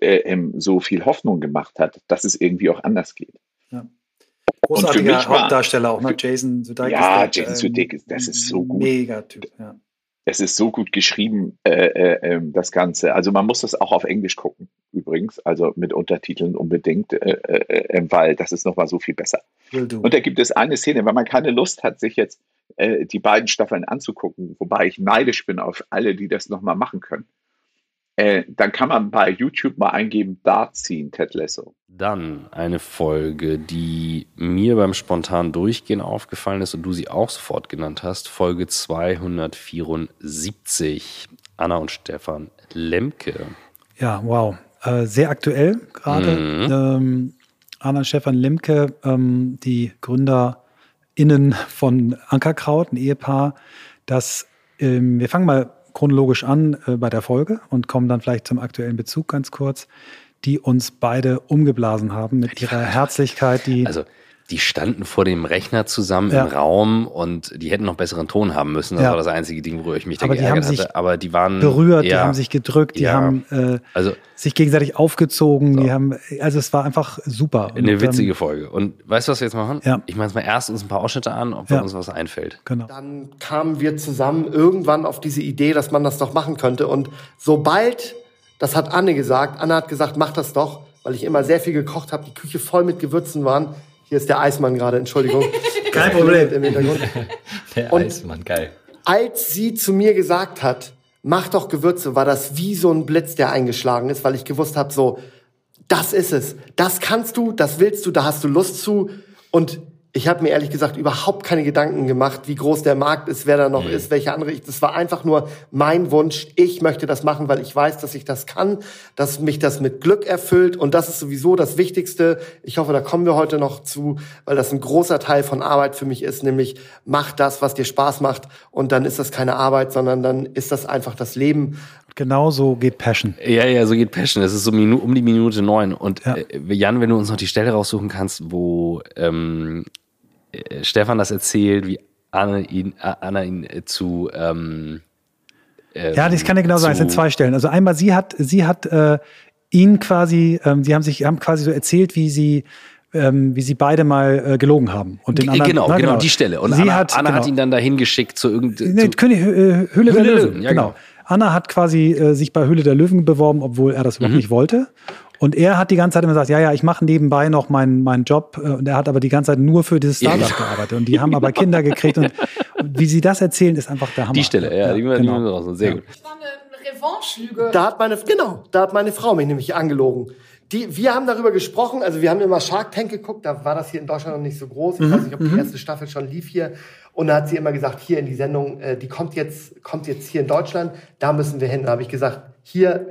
äh, ähm, so viel Hoffnung gemacht hat, dass es irgendwie auch anders geht. Ja. Großartiger Hauptdarsteller auch, ne? Jason Sudeikis. Ja, Jason Sudeikis, das ist so gut. Mega Typ, ja es ist so gut geschrieben, äh, äh, ähm, das Ganze. Also man muss das auch auf Englisch gucken, übrigens, also mit Untertiteln unbedingt, äh, äh, äh weil das ist nochmal so viel besser. Und da gibt es eine Szene, wenn man keine Lust hat, sich jetzt äh, die beiden Staffeln anzugucken, wobei ich neidisch bin auf alle, die das nochmal machen können. Äh, dann kann man bei YouTube mal eingeben, Dart ziehen, Ted Lasso. Dann eine Folge, die mir beim spontanen Durchgehen aufgefallen ist und du sie auch sofort genannt hast, Folge 274, Anna und Stefan Lemke. Ja, wow. Äh, sehr aktuell gerade. Mhm. Ähm, Anna und Stefan Lemke, ähm, die GründerInnen von Ankerkraut, ein Ehepaar, das ähm, wir fangen mal chronologisch an äh, bei der Folge und kommen dann vielleicht zum aktuellen Bezug ganz kurz, die uns beide umgeblasen haben mit ihrer Herzlichkeit, die. Also die standen vor dem Rechner zusammen Ja. im Raum und die hätten noch besseren Ton haben müssen. Das Ja. war das einzige Ding, worüber ich mich da Aber die geärgert haben sich hatte. Aber die waren berührt, die ja, haben sich gedrückt, die Ja. haben äh, also sich gegenseitig aufgezogen, die haben, also es war einfach super. eine Und, witzige ähm, Folge. Und weißt du, was wir jetzt machen? Ja. Ich mache jetzt mal erst uns ein paar Ausschnitte an, ob Ja. uns was einfällt. Genau. Dann kamen wir zusammen irgendwann auf diese Idee, dass man das doch machen könnte. Und sobald, das hat Anne gesagt, Anne hat gesagt, mach das doch, weil ich immer sehr viel gekocht habe, die Küche voll mit Gewürzen waren. Hier ist der Eismann gerade, Entschuldigung. Kein Problem. Im Hintergrund. Der Und- Eismann, geil. Als sie zu mir gesagt hat, mach doch Gewürze, war das wie so ein Blitz, der eingeschlagen ist, weil ich gewusst habe, so, das ist es. Das kannst du, das willst du, da hast du Lust zu. Und ich habe mir ehrlich gesagt überhaupt keine Gedanken gemacht, wie groß der Markt ist, wer da noch ist, welche andere. Ich- Das war einfach nur mein Wunsch. Ich möchte das machen, weil ich weiß, dass ich das kann, dass mich das mit Glück erfüllt. Und das ist sowieso das Wichtigste. Ich hoffe, da kommen wir heute noch zu, weil das ein großer Teil von Arbeit für mich ist, nämlich mach das, was dir Spaß macht. Und dann ist das keine Arbeit, sondern dann ist das einfach das Leben. Genau so geht Passion. Ja, ja, so geht Passion. Es ist so Minu um die Minute neun. Und Ja. äh, Jan, wenn du uns noch die Stelle raussuchen kannst, wo ähm, äh, Stefan das erzählt, wie Anna ihn, äh, Anna ihn äh, zu ähm, ähm, Ja, das kann ja genau sein. Es sind zwei Stellen. Also einmal sie hat, sie hat äh, ihn quasi, ähm, sie haben sich, haben quasi so erzählt, wie sie ähm, wie sie beide mal äh, gelogen haben. Und den anderen, genau, na, genau, die Stelle. Und sie Anna, hat, Anna genau. hat ihn dann dahin geschickt zu irgendeinem. Nee, König, Höhle, der Höhle Löwen. Löwen, ja, genau. genau. Anna hat quasi äh, sich bei Höhle der Löwen beworben, obwohl er das überhaupt Mhm. nicht wollte. Und er hat die ganze Zeit immer gesagt, ja, ja, ich mache nebenbei noch meinen meinen Job. Äh, Und er hat aber die ganze Zeit nur für dieses Ja, Startup genau. gearbeitet. Und die haben aber Kinder gekriegt. Und, und wie sie das erzählen, ist einfach der Hammer. Die Stelle, ja, die, die genau. müssen wir raus. Sehr Ja. gut. Revanche-Lüge. Da hat meine, genau, da hat meine Frau mich nämlich angelogen. Die, wir haben darüber gesprochen, also wir haben immer Shark Tank geguckt, da war das hier in Deutschland noch nicht so groß. Ich weiß nicht, ob die erste Staffel schon lief hier. Und da hat sie immer gesagt, hier in die Sendung, äh, die kommt jetzt, kommt jetzt hier in Deutschland, da müssen wir hin. Da habe ich gesagt, hier,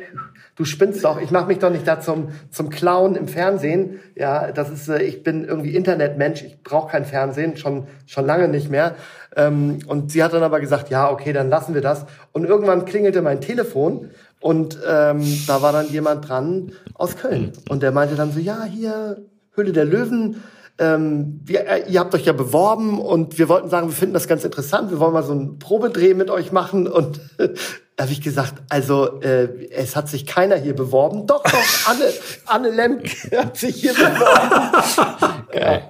du spinnst doch, ich mache mich doch nicht da zum, zum Clown im Fernsehen. Ja, das ist, äh, ich bin irgendwie Internetmensch, ich brauche kein Fernsehen, schon, schon lange nicht mehr. Ähm, und sie hat dann aber gesagt, ja, okay, dann lassen wir das. Und irgendwann klingelte mein Telefon und ähm, da war dann jemand dran aus Köln. Und der meinte dann so, ja, hier, Höhle der Löwen, ähm, wir, äh, ihr habt euch ja beworben und wir wollten sagen, wir finden das ganz interessant, wir wollen mal so einen Probedreh mit euch machen. Und da habe ich gesagt, also äh, es hat sich keiner hier beworben. Doch, doch, Anne, Anne Lemke hat sich hier beworben. ja.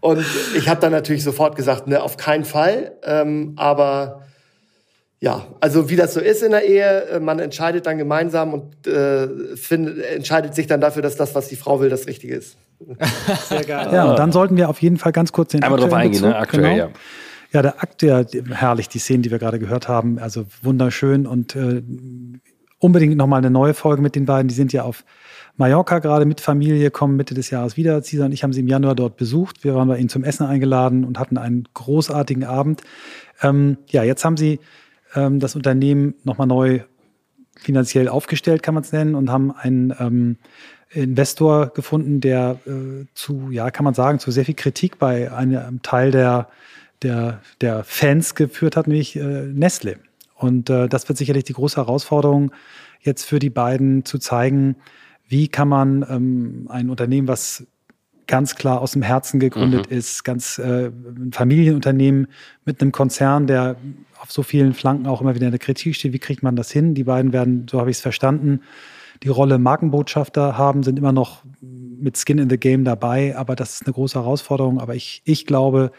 Und ich habe dann natürlich sofort gesagt, ne, auf keinen Fall. Ähm, aber ja, also wie das so ist in der Ehe, äh, man entscheidet dann gemeinsam und äh, find, entscheidet sich dann dafür, dass das, was die Frau will, das Richtige ist. Sehr geil. Ja, und dann sollten wir auf jeden Fall ganz kurz den Einmal drauf eingehen, ne? Bezug, Aktuell, genau. ja. Ja, der Akt, der herrlich, die Szenen, die wir gerade gehört haben, also wunderschön und äh, unbedingt nochmal eine neue Folge mit den beiden. Die sind ja auf Mallorca gerade mit Familie, kommen Mitte des Jahres wieder. Cesar und ich haben sie im Januar dort besucht. Wir waren bei ihnen zum Essen eingeladen und hatten einen großartigen Abend. Ähm, ja, jetzt haben sie ähm, das Unternehmen nochmal neu finanziell aufgestellt, kann man es nennen, und haben einen ähm, Investor gefunden, der äh, zu, ja, kann man sagen, zu sehr viel Kritik bei einem Teil der, der, der Fans geführt hat, nämlich äh, Nestle. Und äh, das wird sicherlich die große Herausforderung, jetzt für die beiden zu zeigen, wie kann man ähm, ein Unternehmen, was ganz klar aus dem Herzen gegründet ist, ganz äh, ein Familienunternehmen mit einem Konzern, der auf so vielen Flanken auch immer wieder in der Kritik steht. Wie kriegt man das hin? Die beiden werden, so habe ich es verstanden, die Rolle Markenbotschafter haben, sind immer noch mit Skin in the Game dabei, aber das ist eine große Herausforderung. Aber ich, ich glaube,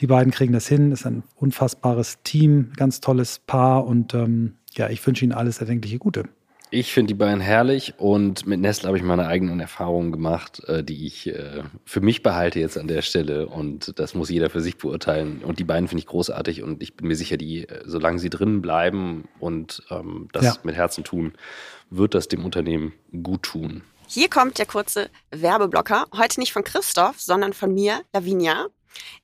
die beiden kriegen das hin. Das ist ein unfassbares Team, ganz tolles Paar und ähm, ja, ich wünsche ihnen alles erdenkliche Gute. Ich finde die beiden herrlich und mit Nestle habe ich meine eigenen Erfahrungen gemacht, äh, die ich äh, für mich behalte jetzt an der Stelle und das muss jeder für sich beurteilen. Und die beiden finde ich großartig und ich bin mir sicher, die, äh, solange sie drin bleiben und ähm, das Ja. mit Herzen tun, wird das dem Unternehmen gut tun. Hier kommt der kurze Werbeblocker. Heute nicht von Christoph, sondern von mir, Lavinia.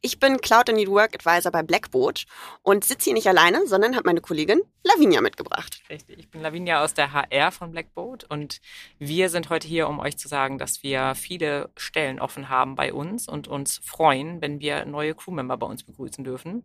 Ich bin Cloud and New Work Advisor bei Blackboard und sitze hier nicht alleine, sondern habe meine Kollegin Lavinia mitgebracht. Richtig, ich bin Lavinia aus der HR von Blackboard und wir sind heute hier, um euch zu sagen, dass wir viele Stellen offen haben bei uns und uns freuen, wenn wir neue Crewmember bei uns begrüßen dürfen.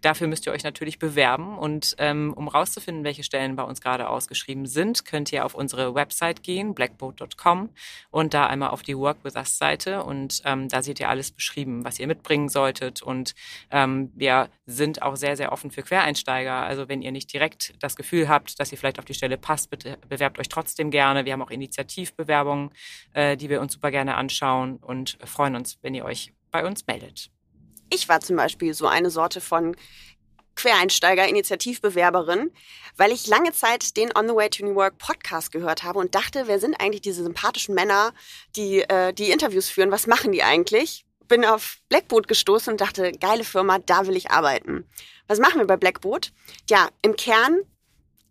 Dafür müsst ihr euch natürlich bewerben und ähm, um rauszufinden, welche Stellen bei uns gerade ausgeschrieben sind, könnt ihr auf unsere Website gehen, blackboard.com und da einmal auf die Work with Us Seite und ähm, da seht ihr alles beschrieben, was ihr mitbringen solltet und ähm, wir sind auch sehr, sehr offen für Quereinsteiger. Also wenn ihr nicht direkt das Gefühl habt, dass ihr vielleicht auf die Stelle passt, bitte bewerbt euch trotzdem gerne. Wir haben auch Initiativbewerbungen, äh, die wir uns super gerne anschauen und freuen uns, wenn ihr euch bei uns meldet. Ich war zum Beispiel so eine Sorte von Quereinsteiger, Initiativbewerberin, weil ich lange Zeit den On the Way to New Work Podcast gehört habe und dachte, wer sind eigentlich diese sympathischen Männer, die äh, die Interviews führen? Was machen die eigentlich? Bin auf Blackboot gestoßen und dachte, geile Firma, da will ich arbeiten. Was machen wir bei Blackboot? Ja, im Kern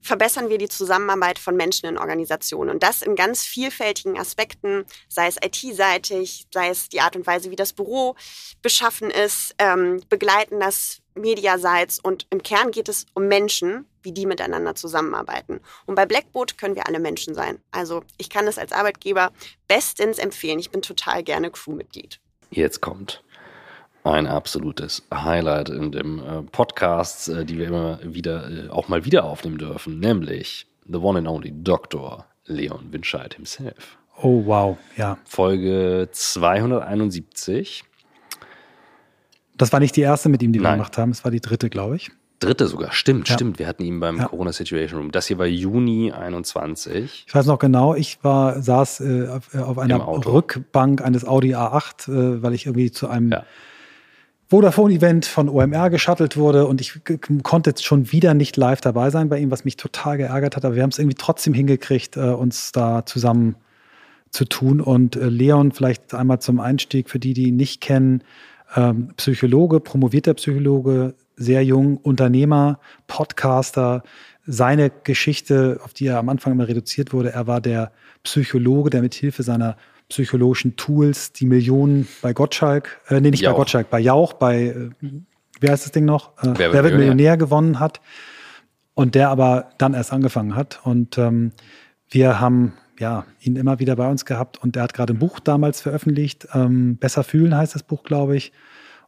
verbessern wir die Zusammenarbeit von Menschen in Organisationen. Und das in ganz vielfältigen Aspekten, sei es IT-seitig, sei es die Art und Weise, wie das Büro beschaffen ist, ähm, begleiten das mediaseits. Und im Kern geht es um Menschen, wie die miteinander zusammenarbeiten. Und bei Blackboard können wir alle Menschen sein. Also ich kann es als Arbeitgeber bestens empfehlen. Ich bin total gerne Crewmitglied. Jetzt kommt ein absolutes Highlight in dem äh, Podcast, äh, die wir immer wieder äh, auch mal wieder aufnehmen dürfen, nämlich The One and Only Dr. Leon Winscheid himself. Oh wow, ja. Folge 271. Das war nicht die erste mit ihm, die Nein. wir gemacht haben, es war die dritte, glaube ich. Dritte sogar, stimmt, ja. stimmt. Wir hatten ihn beim ja. Corona Situation Room. Das hier war Juni 21. Ich weiß noch genau, ich war, saß äh, auf, äh, auf, einer Rückbank eines Audi A8, äh, weil ich irgendwie zu einem ja. Vodafone-Event von OMR geschattelt wurde und ich konnte jetzt schon wieder nicht live dabei sein bei ihm, was mich total geärgert hat. Aber wir haben es irgendwie trotzdem hingekriegt, äh, uns da zusammen zu tun. Und äh, Leon, vielleicht einmal zum Einstieg für die, die ihn nicht kennen, ähm, Psychologe, promovierter Psychologe, sehr jung, Unternehmer, Podcaster. Seine Geschichte, auf die er am Anfang immer reduziert wurde, er war der Psychologe, der mit Hilfe seiner psychologischen Tools, die Millionen bei Gottschalk, äh, nee, nicht Jauch. bei Gottschalk, bei Jauch, bei, äh, wie heißt das Ding noch? Äh, wer, wird Millionär? Millionär gewonnen hat und der aber dann erst angefangen hat. Und ähm, wir haben ja, ihn immer wieder bei uns gehabt und er hat gerade ein Buch damals veröffentlicht. Ähm, Besser fühlen heißt das Buch, glaube ich.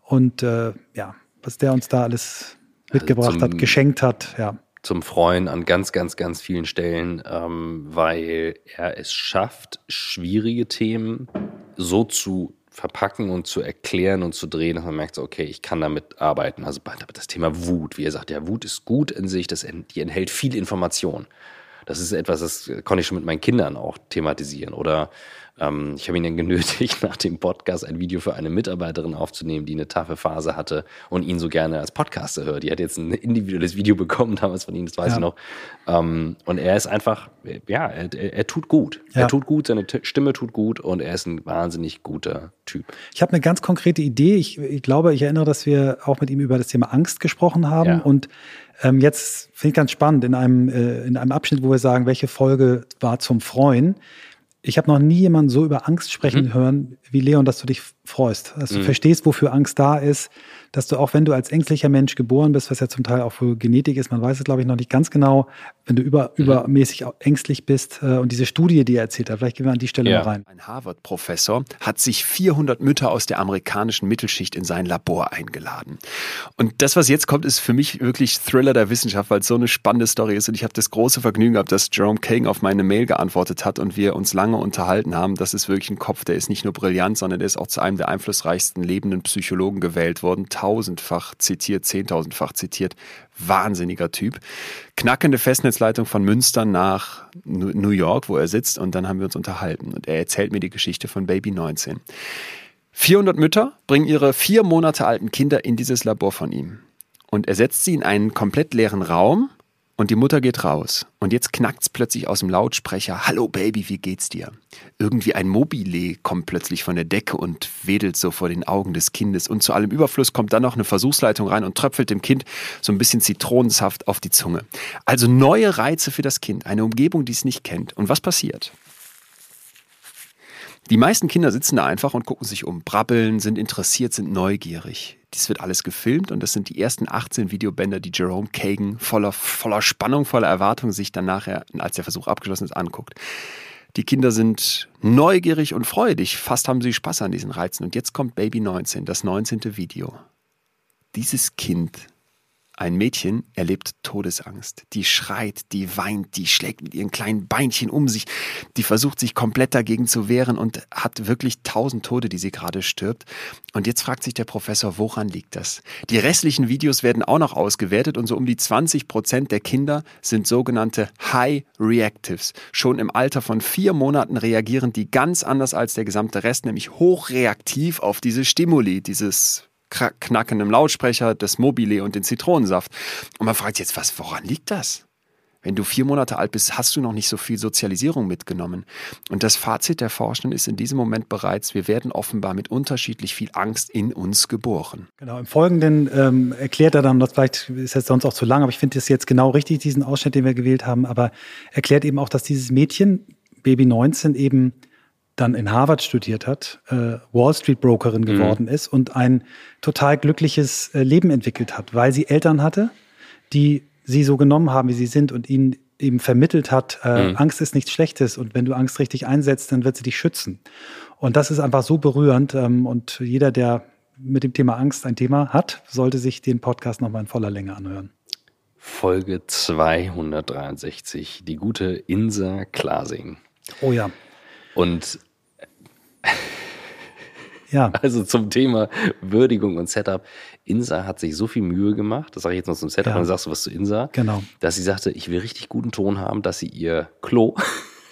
Und äh, ja, was der uns da alles mitgebracht also zum, hat, geschenkt hat, ja zum Freuen an ganz, ganz, ganz vielen Stellen, ähm, weil er es schafft, schwierige Themen so zu verpacken und zu erklären und zu drehen, dass man merkt, so, okay, ich kann damit arbeiten. Also das Thema Wut, wie er sagt, ja, Wut ist gut in sich, das, die enthält viel Information. Das ist etwas, das konnte ich schon mit meinen Kindern auch thematisieren. Oder ähm, ich habe ihn dann genötigt, nach dem Podcast ein Video für eine Mitarbeiterin aufzunehmen, die eine taffe Phase hatte und ihn so gerne als Podcaster hört. Die hat jetzt ein individuelles Video bekommen damals von ihm, das weiß ja. ich noch. Ähm, und er ist einfach, ja, er, er tut gut. Ja. Er tut gut, seine Stimme tut gut und er ist ein wahnsinnig guter Typ. Ich habe eine ganz konkrete Idee. Ich, ich, glaube, ich erinnere, dass wir auch mit ihm über das Thema Angst gesprochen haben ja. und ähm, jetzt finde ich ganz spannend in einem, äh, in einem Abschnitt, wo wir sagen, welche Folge war zum Freuen ich habe noch nie jemanden so über Angst sprechen mhm. hören wie Leon, dass du dich freust, dass du mhm. verstehst, wofür Angst da ist, dass du auch, wenn du als ängstlicher Mensch geboren bist, was ja zum Teil auch für Genetik ist, man weiß es, glaube ich, noch nicht ganz genau, wenn du über, mhm. übermäßig ängstlich bist äh, und diese Studie, die er erzählt hat, vielleicht gehen wir an die Stelle ja. mal rein. Ein Harvard-Professor hat sich 400 Mütter aus der amerikanischen Mittelschicht in sein Labor eingeladen. Und das, was jetzt kommt, ist für mich wirklich Thriller der Wissenschaft, weil es so eine spannende Story ist und ich habe das große Vergnügen gehabt, dass Jerome Kagan auf meine Mail geantwortet hat und wir uns lange unterhalten haben. Das ist wirklich ein Kopf, der ist nicht nur brillant, sondern der ist auch zu einem der einflussreichsten lebenden Psychologen gewählt worden tausendfach zitiert, zehntausendfach zitiert. Wahnsinniger Typ. Knackende Festnetzleitung von Münster nach New York, wo er sitzt, und dann haben wir uns unterhalten. Und er erzählt mir die Geschichte von Baby 19. 400 Mütter bringen ihre vier Monate alten Kinder in dieses Labor von ihm. Und er setzt sie in einen komplett leeren Raum und die Mutter geht raus. Und jetzt knackt's plötzlich aus dem Lautsprecher. Hallo Baby, wie geht's dir? Irgendwie ein Mobile kommt plötzlich von der Decke und wedelt so vor den Augen des Kindes. Und zu allem Überfluss kommt dann noch eine Versuchsleitung rein und tröpfelt dem Kind so ein bisschen Zitronensaft auf die Zunge. Also neue Reize für das Kind. Eine Umgebung, die es nicht kennt. Und was passiert? Die meisten Kinder sitzen da einfach und gucken sich um, brabbeln, sind interessiert, sind neugierig. Dies wird alles gefilmt und das sind die ersten 18 Videobänder, die Jerome Kagan voller, voller Spannung, voller Erwartung sich dann nachher, als der Versuch abgeschlossen ist, anguckt. Die Kinder sind neugierig und freudig. Fast haben sie Spaß an diesen Reizen. Und jetzt kommt Baby 19, das 19. Video. Dieses Kind ein Mädchen erlebt Todesangst. Die schreit, die weint, die schlägt mit ihren kleinen Beinchen um sich, die versucht sich komplett dagegen zu wehren und hat wirklich tausend Tode, die sie gerade stirbt. Und jetzt fragt sich der Professor, woran liegt das? Die restlichen Videos werden auch noch ausgewertet und so um die 20 Prozent der Kinder sind sogenannte High Reactives. Schon im Alter von vier Monaten reagieren die ganz anders als der gesamte Rest, nämlich hochreaktiv auf diese Stimuli, dieses knackendem Lautsprecher, das Mobile und den Zitronensaft. Und man fragt sich jetzt, was, woran liegt das? Wenn du vier Monate alt bist, hast du noch nicht so viel Sozialisierung mitgenommen. Und das Fazit der Forschenden ist in diesem Moment bereits, wir werden offenbar mit unterschiedlich viel Angst in uns geboren. Genau, im Folgenden ähm, erklärt er dann, das vielleicht ist jetzt sonst auch zu lang, aber ich finde das jetzt genau richtig, diesen Ausschnitt, den wir gewählt haben, aber erklärt eben auch, dass dieses Mädchen, Baby 19, eben dann in Harvard studiert hat, äh, Wall Street Brokerin mhm. geworden ist und ein total glückliches äh, Leben entwickelt hat, weil sie Eltern hatte, die sie so genommen haben, wie sie sind und ihnen eben vermittelt hat, äh, mhm. Angst ist nichts Schlechtes und wenn du Angst richtig einsetzt, dann wird sie dich schützen. Und das ist einfach so berührend ähm, und jeder, der mit dem Thema Angst ein Thema hat, sollte sich den Podcast nochmal in voller Länge anhören. Folge 263, die gute Insa Klasing. Oh ja. Und ja. Also zum Thema Würdigung und Setup. Insa hat sich so viel Mühe gemacht, das sage ich jetzt noch zum Setup, ja. dann sagst du was zu Insa, genau. dass sie sagte, ich will richtig guten Ton haben, dass sie ihr Klo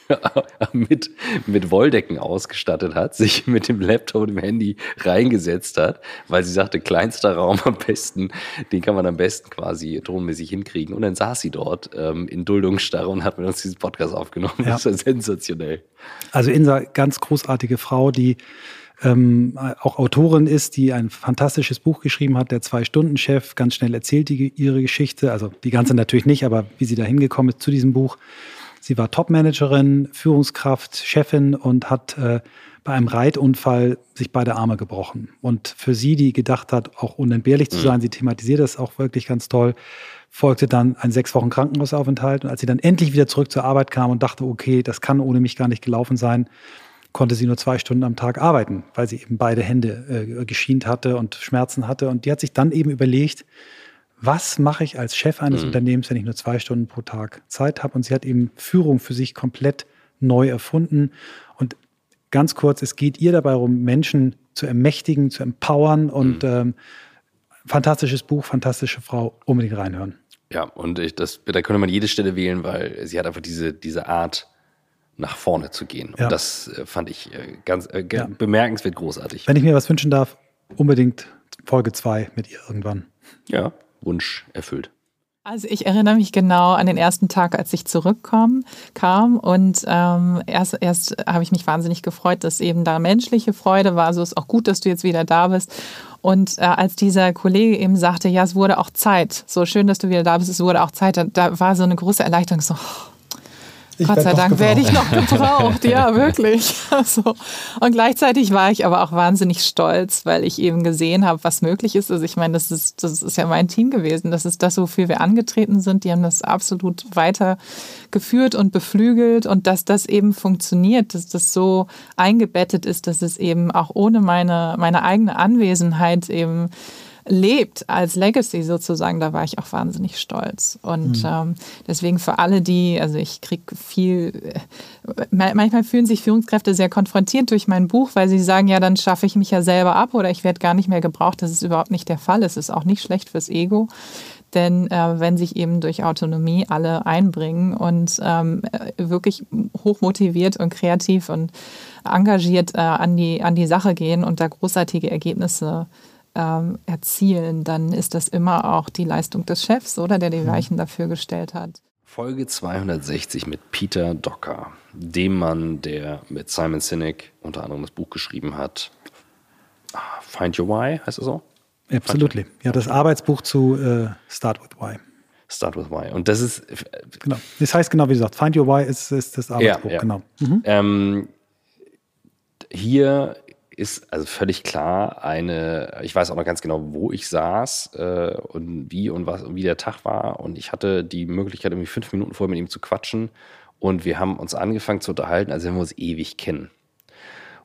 mit, mit Wolldecken ausgestattet hat, sich mit dem Laptop und dem Handy reingesetzt hat, weil sie sagte, kleinster Raum am besten, den kann man am besten quasi tonmäßig hinkriegen. Und dann saß sie dort ähm, in Duldungsstarre und hat mit uns diesen Podcast aufgenommen. Ja. Das war sensationell. Also Insa, ganz großartige Frau, die ähm, auch Autorin ist, die ein fantastisches Buch geschrieben hat, der Zwei-Stunden-Chef, ganz schnell erzählt die, ihre Geschichte, also die ganze natürlich nicht, aber wie sie da hingekommen ist zu diesem Buch. Sie war Topmanagerin, Führungskraft, Chefin und hat äh, bei einem Reitunfall sich beide Arme gebrochen. Und für sie, die gedacht hat, auch unentbehrlich zu mhm. sein, sie thematisiert das auch wirklich ganz toll, folgte dann ein sechs Wochen Krankenhausaufenthalt. Und als sie dann endlich wieder zurück zur Arbeit kam und dachte, okay, das kann ohne mich gar nicht gelaufen sein, konnte sie nur zwei Stunden am Tag arbeiten, weil sie eben beide Hände äh, geschient hatte und Schmerzen hatte. Und die hat sich dann eben überlegt, was mache ich als Chef eines mhm. Unternehmens, wenn ich nur zwei Stunden pro Tag Zeit habe? Und sie hat eben Führung für sich komplett neu erfunden. Und ganz kurz, es geht ihr dabei darum, Menschen zu ermächtigen, zu empowern. Und mhm. ähm, fantastisches Buch, fantastische Frau, unbedingt reinhören. Ja, und ich, das, da könnte man jede Stelle wählen, weil sie hat einfach diese, diese Art, nach vorne zu gehen. Ja. Und das äh, fand ich äh, ganz äh, ja. bemerkenswert großartig. Wenn ich mir was wünschen darf, unbedingt Folge 2 mit ihr irgendwann. Ja, Wunsch erfüllt. Also ich erinnere mich genau an den ersten Tag, als ich zurückkam kam und ähm, erst, erst habe ich mich wahnsinnig gefreut, dass eben da menschliche Freude war. Also es ist auch gut, dass du jetzt wieder da bist. Und äh, als dieser Kollege eben sagte, ja, es wurde auch Zeit, so schön, dass du wieder da bist, es wurde auch Zeit, da, da war so eine große Erleichterung, so, oh, ich Gott sei Dank werde ich noch gebraucht, ja, wirklich. Also, und gleichzeitig war ich aber auch wahnsinnig stolz, weil ich eben gesehen habe, was möglich ist. Also ich meine, das ist, das ist ja mein Team gewesen. Das ist das, wofür wir angetreten sind. Die haben das absolut weitergeführt und beflügelt und dass das eben funktioniert, dass das so eingebettet ist, dass es eben auch ohne meine, meine eigene Anwesenheit eben lebt als Legacy sozusagen, da war ich auch wahnsinnig stolz. Und mhm. ähm, deswegen für alle, die, also ich kriege viel, äh, manchmal fühlen sich Führungskräfte sehr konfrontiert durch mein Buch, weil sie sagen, ja, dann schaffe ich mich ja selber ab oder ich werde gar nicht mehr gebraucht. Das ist überhaupt nicht der Fall. Es ist auch nicht schlecht fürs Ego. Denn äh, wenn sich eben durch Autonomie alle einbringen und ähm, äh, wirklich hochmotiviert und kreativ und engagiert äh, an, die, an die Sache gehen und da großartige Ergebnisse ähm, erzielen, dann ist das immer auch die Leistung des Chefs, oder der die mhm. Weichen dafür gestellt hat. Folge 260 mit Peter Docker, dem Mann, der mit Simon Sinek unter anderem das Buch geschrieben hat. Find Your Why, heißt es so? Absolutely. Ja, das Arbeitsbuch zu äh, Start with Why. Start with Why. Und das ist. Genau. Das heißt genau, wie gesagt, Find Your Why ist, ist das Arbeitsbuch, ja, ja. genau. Mhm. Ähm, hier ist also völlig klar eine, ich weiß auch noch ganz genau, wo ich saß äh, und wie und was und wie der Tag war. Und ich hatte die Möglichkeit, irgendwie fünf Minuten vorher mit ihm zu quatschen. Und wir haben uns angefangen zu unterhalten, als wenn wir uns ewig kennen.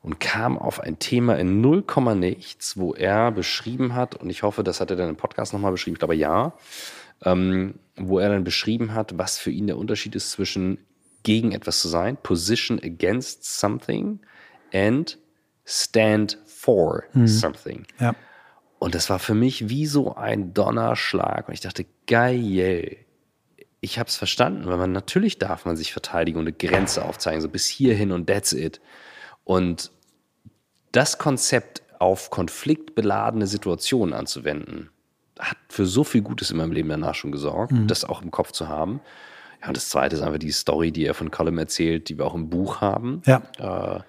Und kam auf ein Thema in 0, nichts, wo er beschrieben hat, und ich hoffe, das hat er dann im Podcast nochmal beschrieben, ich glaube ja, ähm, wo er dann beschrieben hat, was für ihn der Unterschied ist zwischen gegen etwas zu sein, position against something, and stand for mhm. something. Ja. Und das war für mich wie so ein Donnerschlag. Und ich dachte, geil. Ich habe es verstanden, weil man natürlich darf man sich verteidigen und eine Grenze aufzeigen, so bis hierhin und that's it. Und das Konzept auf konfliktbeladene Situationen anzuwenden, hat für so viel Gutes in meinem Leben danach schon gesorgt, mhm. das auch im Kopf zu haben. Ja, und das zweite ist einfach die Story, die er von Colin erzählt, die wir auch im Buch haben. Ja. Äh,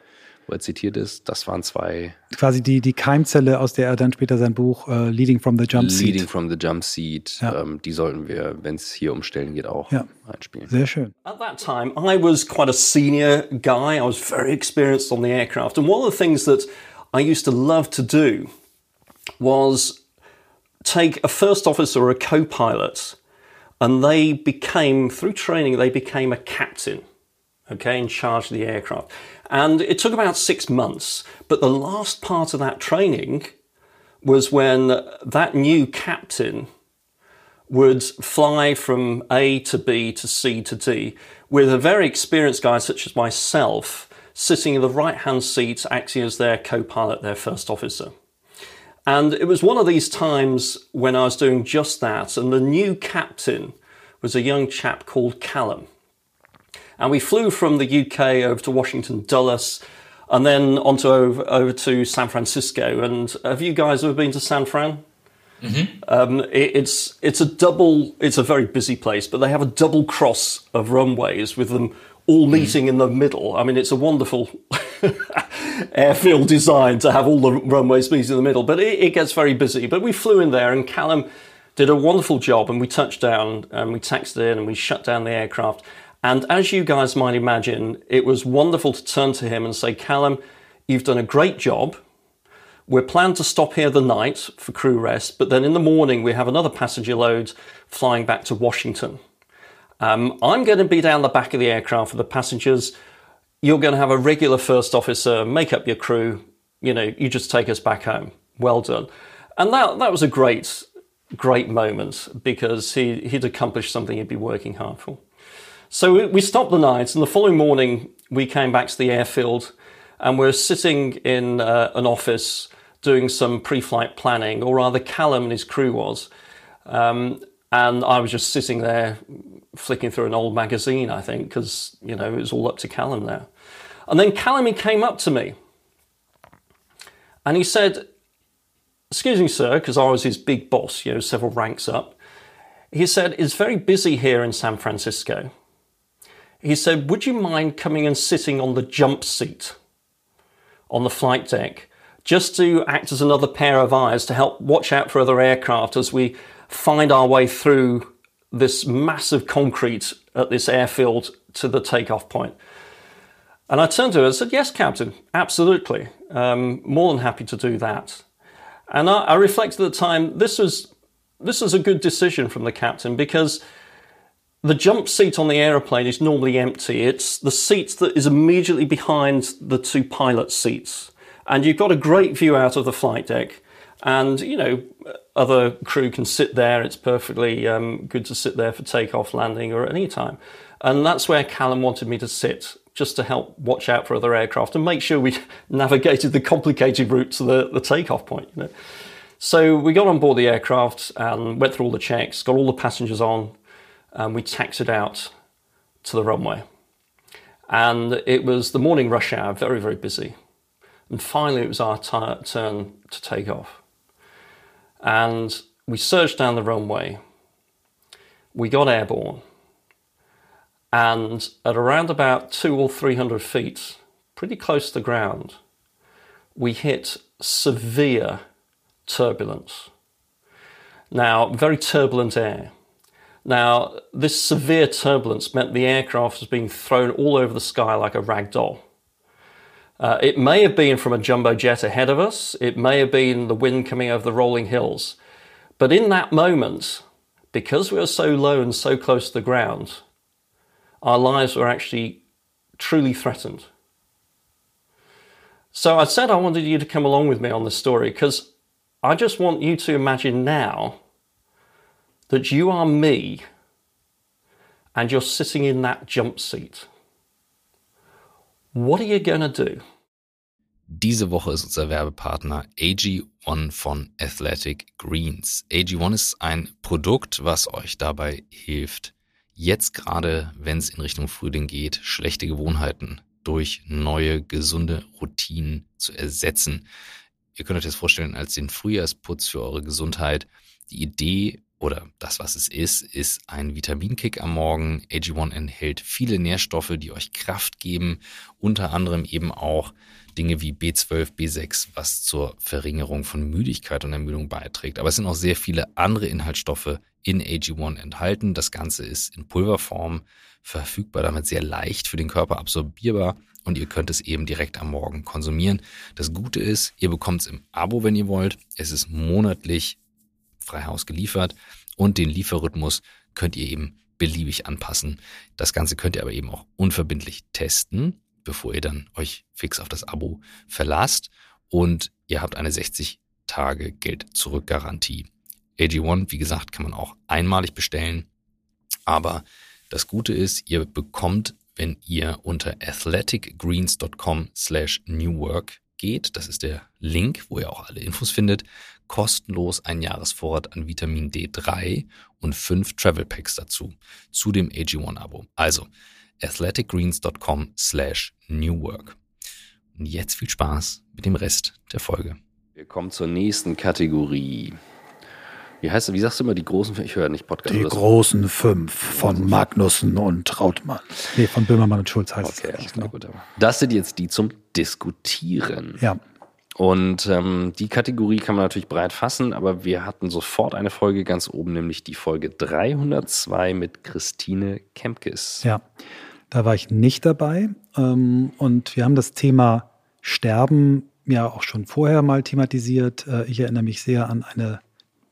wo er zitiert ist, das waren zwei. Quasi die, die Keimzelle, aus der er dann später sein Buch uh, Leading from the Jump Seat. Leading from the Jump Seat. Ja. Ähm, die sollten wir, wenn es hier um Stellen geht, auch ja. einspielen. Sehr schön. At that time, I was quite a senior guy. I was very experienced on the aircraft. And one of the things that I used to love to do was take a first officer or a co-pilot and they became, through training, they became a captain, okay, in charge of the aircraft. And it took about six months. But the last part of that training was when that new captain would fly from A to B to C to D with a very experienced guy such as myself sitting in the right hand seat, acting as their co pilot, their first officer. And it was one of these times when I was doing just that, and the new captain was a young chap called Callum. And we flew from the UK over to Washington Dulles and then onto over, over to San Francisco. And have you guys ever been to San Fran? Mm-hmm. Um, it, it's it's a double. It's a very busy place, but they have a double cross of runways with them all mm-hmm. meeting mm. in the middle. I mean, it's a wonderful airfield design to have all the runways meeting in the middle. But it, it gets very busy. But we flew in there, and Callum did a wonderful job. And we touched down, and we taxied in, and we shut down the aircraft. And as you guys might imagine, it was wonderful to turn to him and say, Callum, you've done a great job. We're planned to stop here the night for crew rest, but then in the morning we have another passenger load flying back to Washington. Um, I'm going to be down the back of the aircraft for the passengers. You're going to have a regular first officer, make up your crew. You know, you just take us back home. Well done. And that, that was a great, great moment because he, he'd accomplished something he'd be working hard for. So we stopped the night, and the following morning we came back to the airfield, and we're sitting in uh, an office doing some pre-flight planning, or rather, Callum and his crew was, um, and I was just sitting there flicking through an old magazine, I think, because you know it was all up to Callum there. And then Callum he came up to me, and he said, "Excuse me, sir," because I was his big boss, you know, several ranks up. He said, "It's very busy here in San Francisco." He said, Would you mind coming and sitting on the jump seat on the flight deck just to act as another pair of eyes to help watch out for other aircraft as we find our way through this massive concrete at this airfield to the takeoff point? And I turned to her and said, Yes, Captain, absolutely. Um, more than happy to do that. And I, I reflected at the time, this was, this was a good decision from the captain because the jump seat on the aeroplane is normally empty. It's the seat that is immediately behind the two pilot seats. And you've got a great view out of the flight deck. And, you know, other crew can sit there. It's perfectly um, good to sit there for takeoff, landing, or at any time. And that's where Callum wanted me to sit, just to help watch out for other aircraft and make sure we navigated the complicated route to the, the takeoff point. You know? So we got on board the aircraft and went through all the checks, got all the passengers on, and we taxied out to the runway. And it was the morning rush hour, very, very busy. And finally, it was our t- turn to take off. And we surged down the runway. We got airborne. And at around about two or three hundred feet, pretty close to the ground, we hit severe turbulence. Now, very turbulent air. Now, this severe turbulence meant the aircraft was being thrown all over the sky like a rag doll. Uh, it may have been from a jumbo jet ahead of us. It may have been the wind coming over the rolling hills. But in that moment, because we were so low and so close to the ground, our lives were actually truly threatened. So I said I wanted you to come along with me on this story because I just want you to imagine now that you are me and you're sitting in that jump seat. What are you going to do? Diese Woche ist unser Werbepartner AG1 von Athletic Greens. AG1 ist ein Produkt, was euch dabei hilft, jetzt gerade, wenn es in Richtung Frühling geht, schlechte Gewohnheiten durch neue, gesunde Routinen zu ersetzen. Ihr könnt euch das vorstellen als den Frühjahrsputz für eure Gesundheit. Die Idee oder das, was es ist, ist ein Vitaminkick am Morgen. AG1 enthält viele Nährstoffe, die euch Kraft geben, unter anderem eben auch Dinge wie B12, B6, was zur Verringerung von Müdigkeit und Ermüdung beiträgt. Aber es sind auch sehr viele andere Inhaltsstoffe in AG1 enthalten. Das Ganze ist in Pulverform verfügbar, damit sehr leicht für den Körper absorbierbar und ihr könnt es eben direkt am Morgen konsumieren. Das Gute ist, ihr bekommt es im Abo, wenn ihr wollt. Es ist monatlich frei Haus geliefert und den Lieferrhythmus könnt ihr eben beliebig anpassen. Das Ganze könnt ihr aber eben auch unverbindlich testen, bevor ihr dann euch fix auf das Abo verlasst und ihr habt eine 60 Tage Geld zurück Garantie. AG1, wie gesagt, kann man auch einmalig bestellen, aber das Gute ist, ihr bekommt, wenn ihr unter athleticgreens.com slash newwork geht, das ist der Link, wo ihr auch alle Infos findet, kostenlos ein Jahresvorrat an Vitamin D3 und fünf Travel Packs dazu, zu dem AG1-Abo. Also athleticgreens.com slash newwork. Und jetzt viel Spaß mit dem Rest der Folge. Wir kommen zur nächsten Kategorie. Wie heißt wie sagst du immer die großen Ich höre nicht Podcast. Die großen fünf von Magnussen und Trautmann. Nee, von Böhmermann und Schulz heißt okay, es. Genau. Gut, das sind jetzt die zum Diskutieren. Ja. Und ähm, die Kategorie kann man natürlich breit fassen, aber wir hatten sofort eine Folge ganz oben, nämlich die Folge 302 mit Christine Kempkes. Ja, da war ich nicht dabei. Ähm, und wir haben das Thema Sterben ja auch schon vorher mal thematisiert. Äh, ich erinnere mich sehr an eine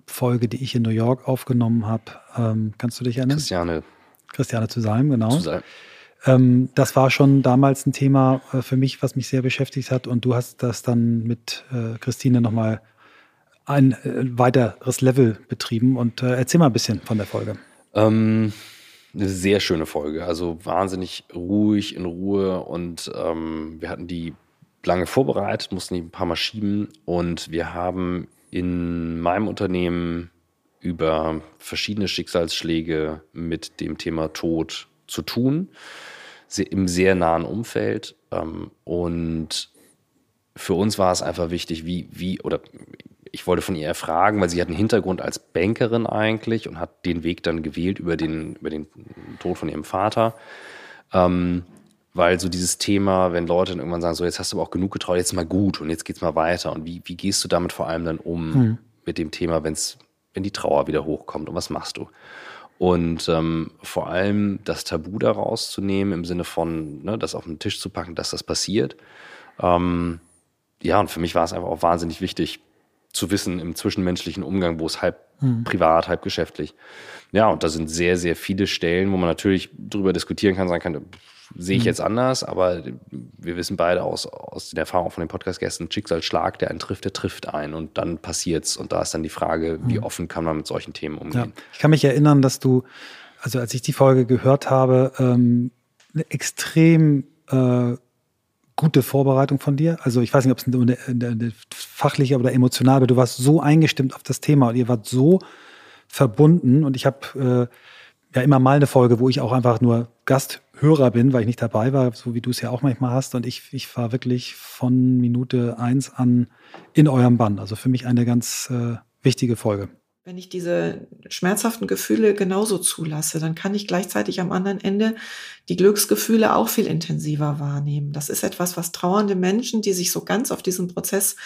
Folge, die ich in New York aufgenommen habe. Ähm, kannst du dich erinnern? Christiane. Christiane zu genau. Zu Salm. Ähm, das war schon damals ein Thema äh, für mich, was mich sehr beschäftigt hat. Und du hast das dann mit äh, Christine nochmal ein äh, weiteres Level betrieben. Und äh, erzähl mal ein bisschen von der Folge. Ähm, eine sehr schöne Folge. Also wahnsinnig ruhig, in Ruhe. Und ähm, wir hatten die lange vorbereitet, mussten die ein paar Mal schieben. Und wir haben in meinem Unternehmen über verschiedene Schicksalsschläge mit dem Thema Tod zu tun im sehr nahen Umfeld. Ähm, und für uns war es einfach wichtig, wie, wie, oder ich wollte von ihr erfragen, weil sie hat einen Hintergrund als Bankerin eigentlich und hat den Weg dann gewählt über den, über den Tod von ihrem Vater. Ähm, weil so dieses Thema, wenn Leute dann irgendwann sagen, so jetzt hast du aber auch genug getraut, jetzt mal gut und jetzt geht's mal weiter. Und wie, wie gehst du damit vor allem dann um mhm. mit dem Thema, wenn's, wenn die Trauer wieder hochkommt und was machst du? Und ähm, vor allem das Tabu da rauszunehmen, im Sinne von, ne, das auf den Tisch zu packen, dass das passiert. Ähm, ja, und für mich war es einfach auch wahnsinnig wichtig zu wissen im zwischenmenschlichen Umgang, wo es halb mhm. privat, halb geschäftlich. Ja, und da sind sehr, sehr viele Stellen, wo man natürlich drüber diskutieren kann, sagen kann, sehe ich mhm. jetzt anders, aber wir wissen beide aus, aus den Erfahrungen von den Podcast-Gästen, Schicksalsschlag, der einen trifft, der trifft ein und dann passiert's. Und da ist dann die Frage, wie mhm. offen kann man mit solchen Themen umgehen? Ja. Ich kann mich erinnern, dass du, also als ich die Folge gehört habe, ähm, eine extrem äh, gute Vorbereitung von dir. Also ich weiß nicht, ob es eine, eine, eine fachliche oder emotional, aber du warst so eingestimmt auf das Thema und ihr wart so verbunden und ich habe äh, ja immer mal eine Folge, wo ich auch einfach nur Gasthörer bin, weil ich nicht dabei war, so wie du es ja auch manchmal hast. Und ich, ich war wirklich von Minute eins an in eurem Bann. Also für mich eine ganz äh, wichtige Folge. Wenn ich diese schmerzhaften Gefühle genauso zulasse, dann kann ich gleichzeitig am anderen Ende die Glücksgefühle auch viel intensiver wahrnehmen. Das ist etwas, was trauernde Menschen, die sich so ganz auf diesen Prozess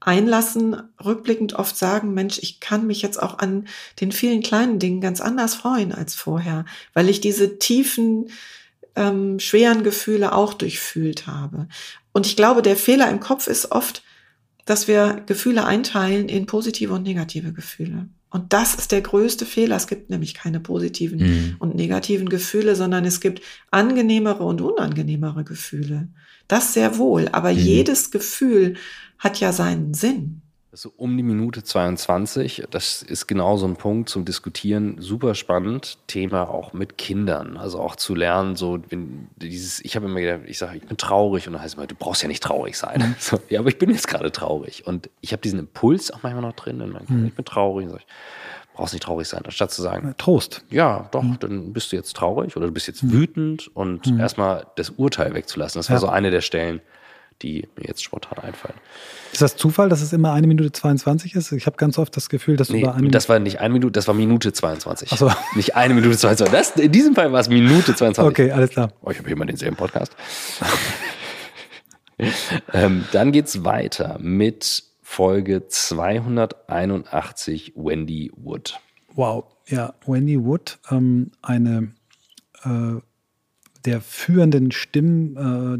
einlassen, rückblickend oft sagen, Mensch, ich kann mich jetzt auch an den vielen kleinen Dingen ganz anders freuen als vorher, weil ich diese tiefen ähm, schweren Gefühle auch durchfühlt habe. Und ich glaube, der Fehler im Kopf ist oft, dass wir Gefühle einteilen in positive und negative Gefühle. Und das ist der größte Fehler. Es gibt nämlich keine positiven mhm. und negativen Gefühle, sondern es gibt angenehmere und unangenehmere Gefühle. Das sehr wohl. Aber mhm. jedes Gefühl hat ja seinen Sinn. Also um die Minute 22, das ist genau so ein Punkt zum Diskutieren, super spannend. Thema auch mit Kindern, also auch zu lernen, so wenn dieses, ich habe immer gedacht, ich sage, ich bin traurig und dann heißt es immer, du brauchst ja nicht traurig sein. Mhm. So, ja, aber ich bin jetzt gerade traurig und ich habe diesen Impuls auch manchmal noch drin, und man, mhm. ich bin traurig, und sag ich, brauchst nicht traurig sein, anstatt zu sagen, Trost. Ja, doch, mhm. dann bist du jetzt traurig oder du bist jetzt mhm. wütend und mhm. erstmal das Urteil wegzulassen. Das war ja. so eine der Stellen, die mir jetzt spontan einfallen. Ist das Zufall, dass es immer eine Minute 22 ist? Ich habe ganz oft das Gefühl, dass nee, du da eine Das war nicht eine Minute, das war Minute 22. Ach so. Nicht eine Minute 22. Das, in diesem Fall war es Minute 22. Okay, alles klar. Oh, ich habe hier mal denselben Podcast. ähm, dann geht's weiter mit Folge 281 Wendy Wood. Wow, ja, Wendy Wood, ähm, eine äh, der führenden Stimmen äh,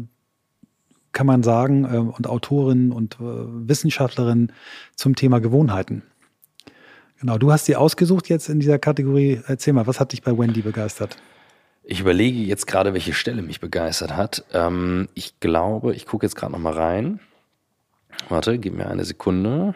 kann man sagen, äh, und Autorin und äh, Wissenschaftlerin zum Thema Gewohnheiten. Genau, du hast sie ausgesucht jetzt in dieser Kategorie. Erzähl mal, was hat dich bei Wendy begeistert? Ich überlege jetzt gerade, welche Stelle mich begeistert hat. Ähm, ich glaube, ich gucke jetzt gerade noch mal rein. Warte, gib mir eine Sekunde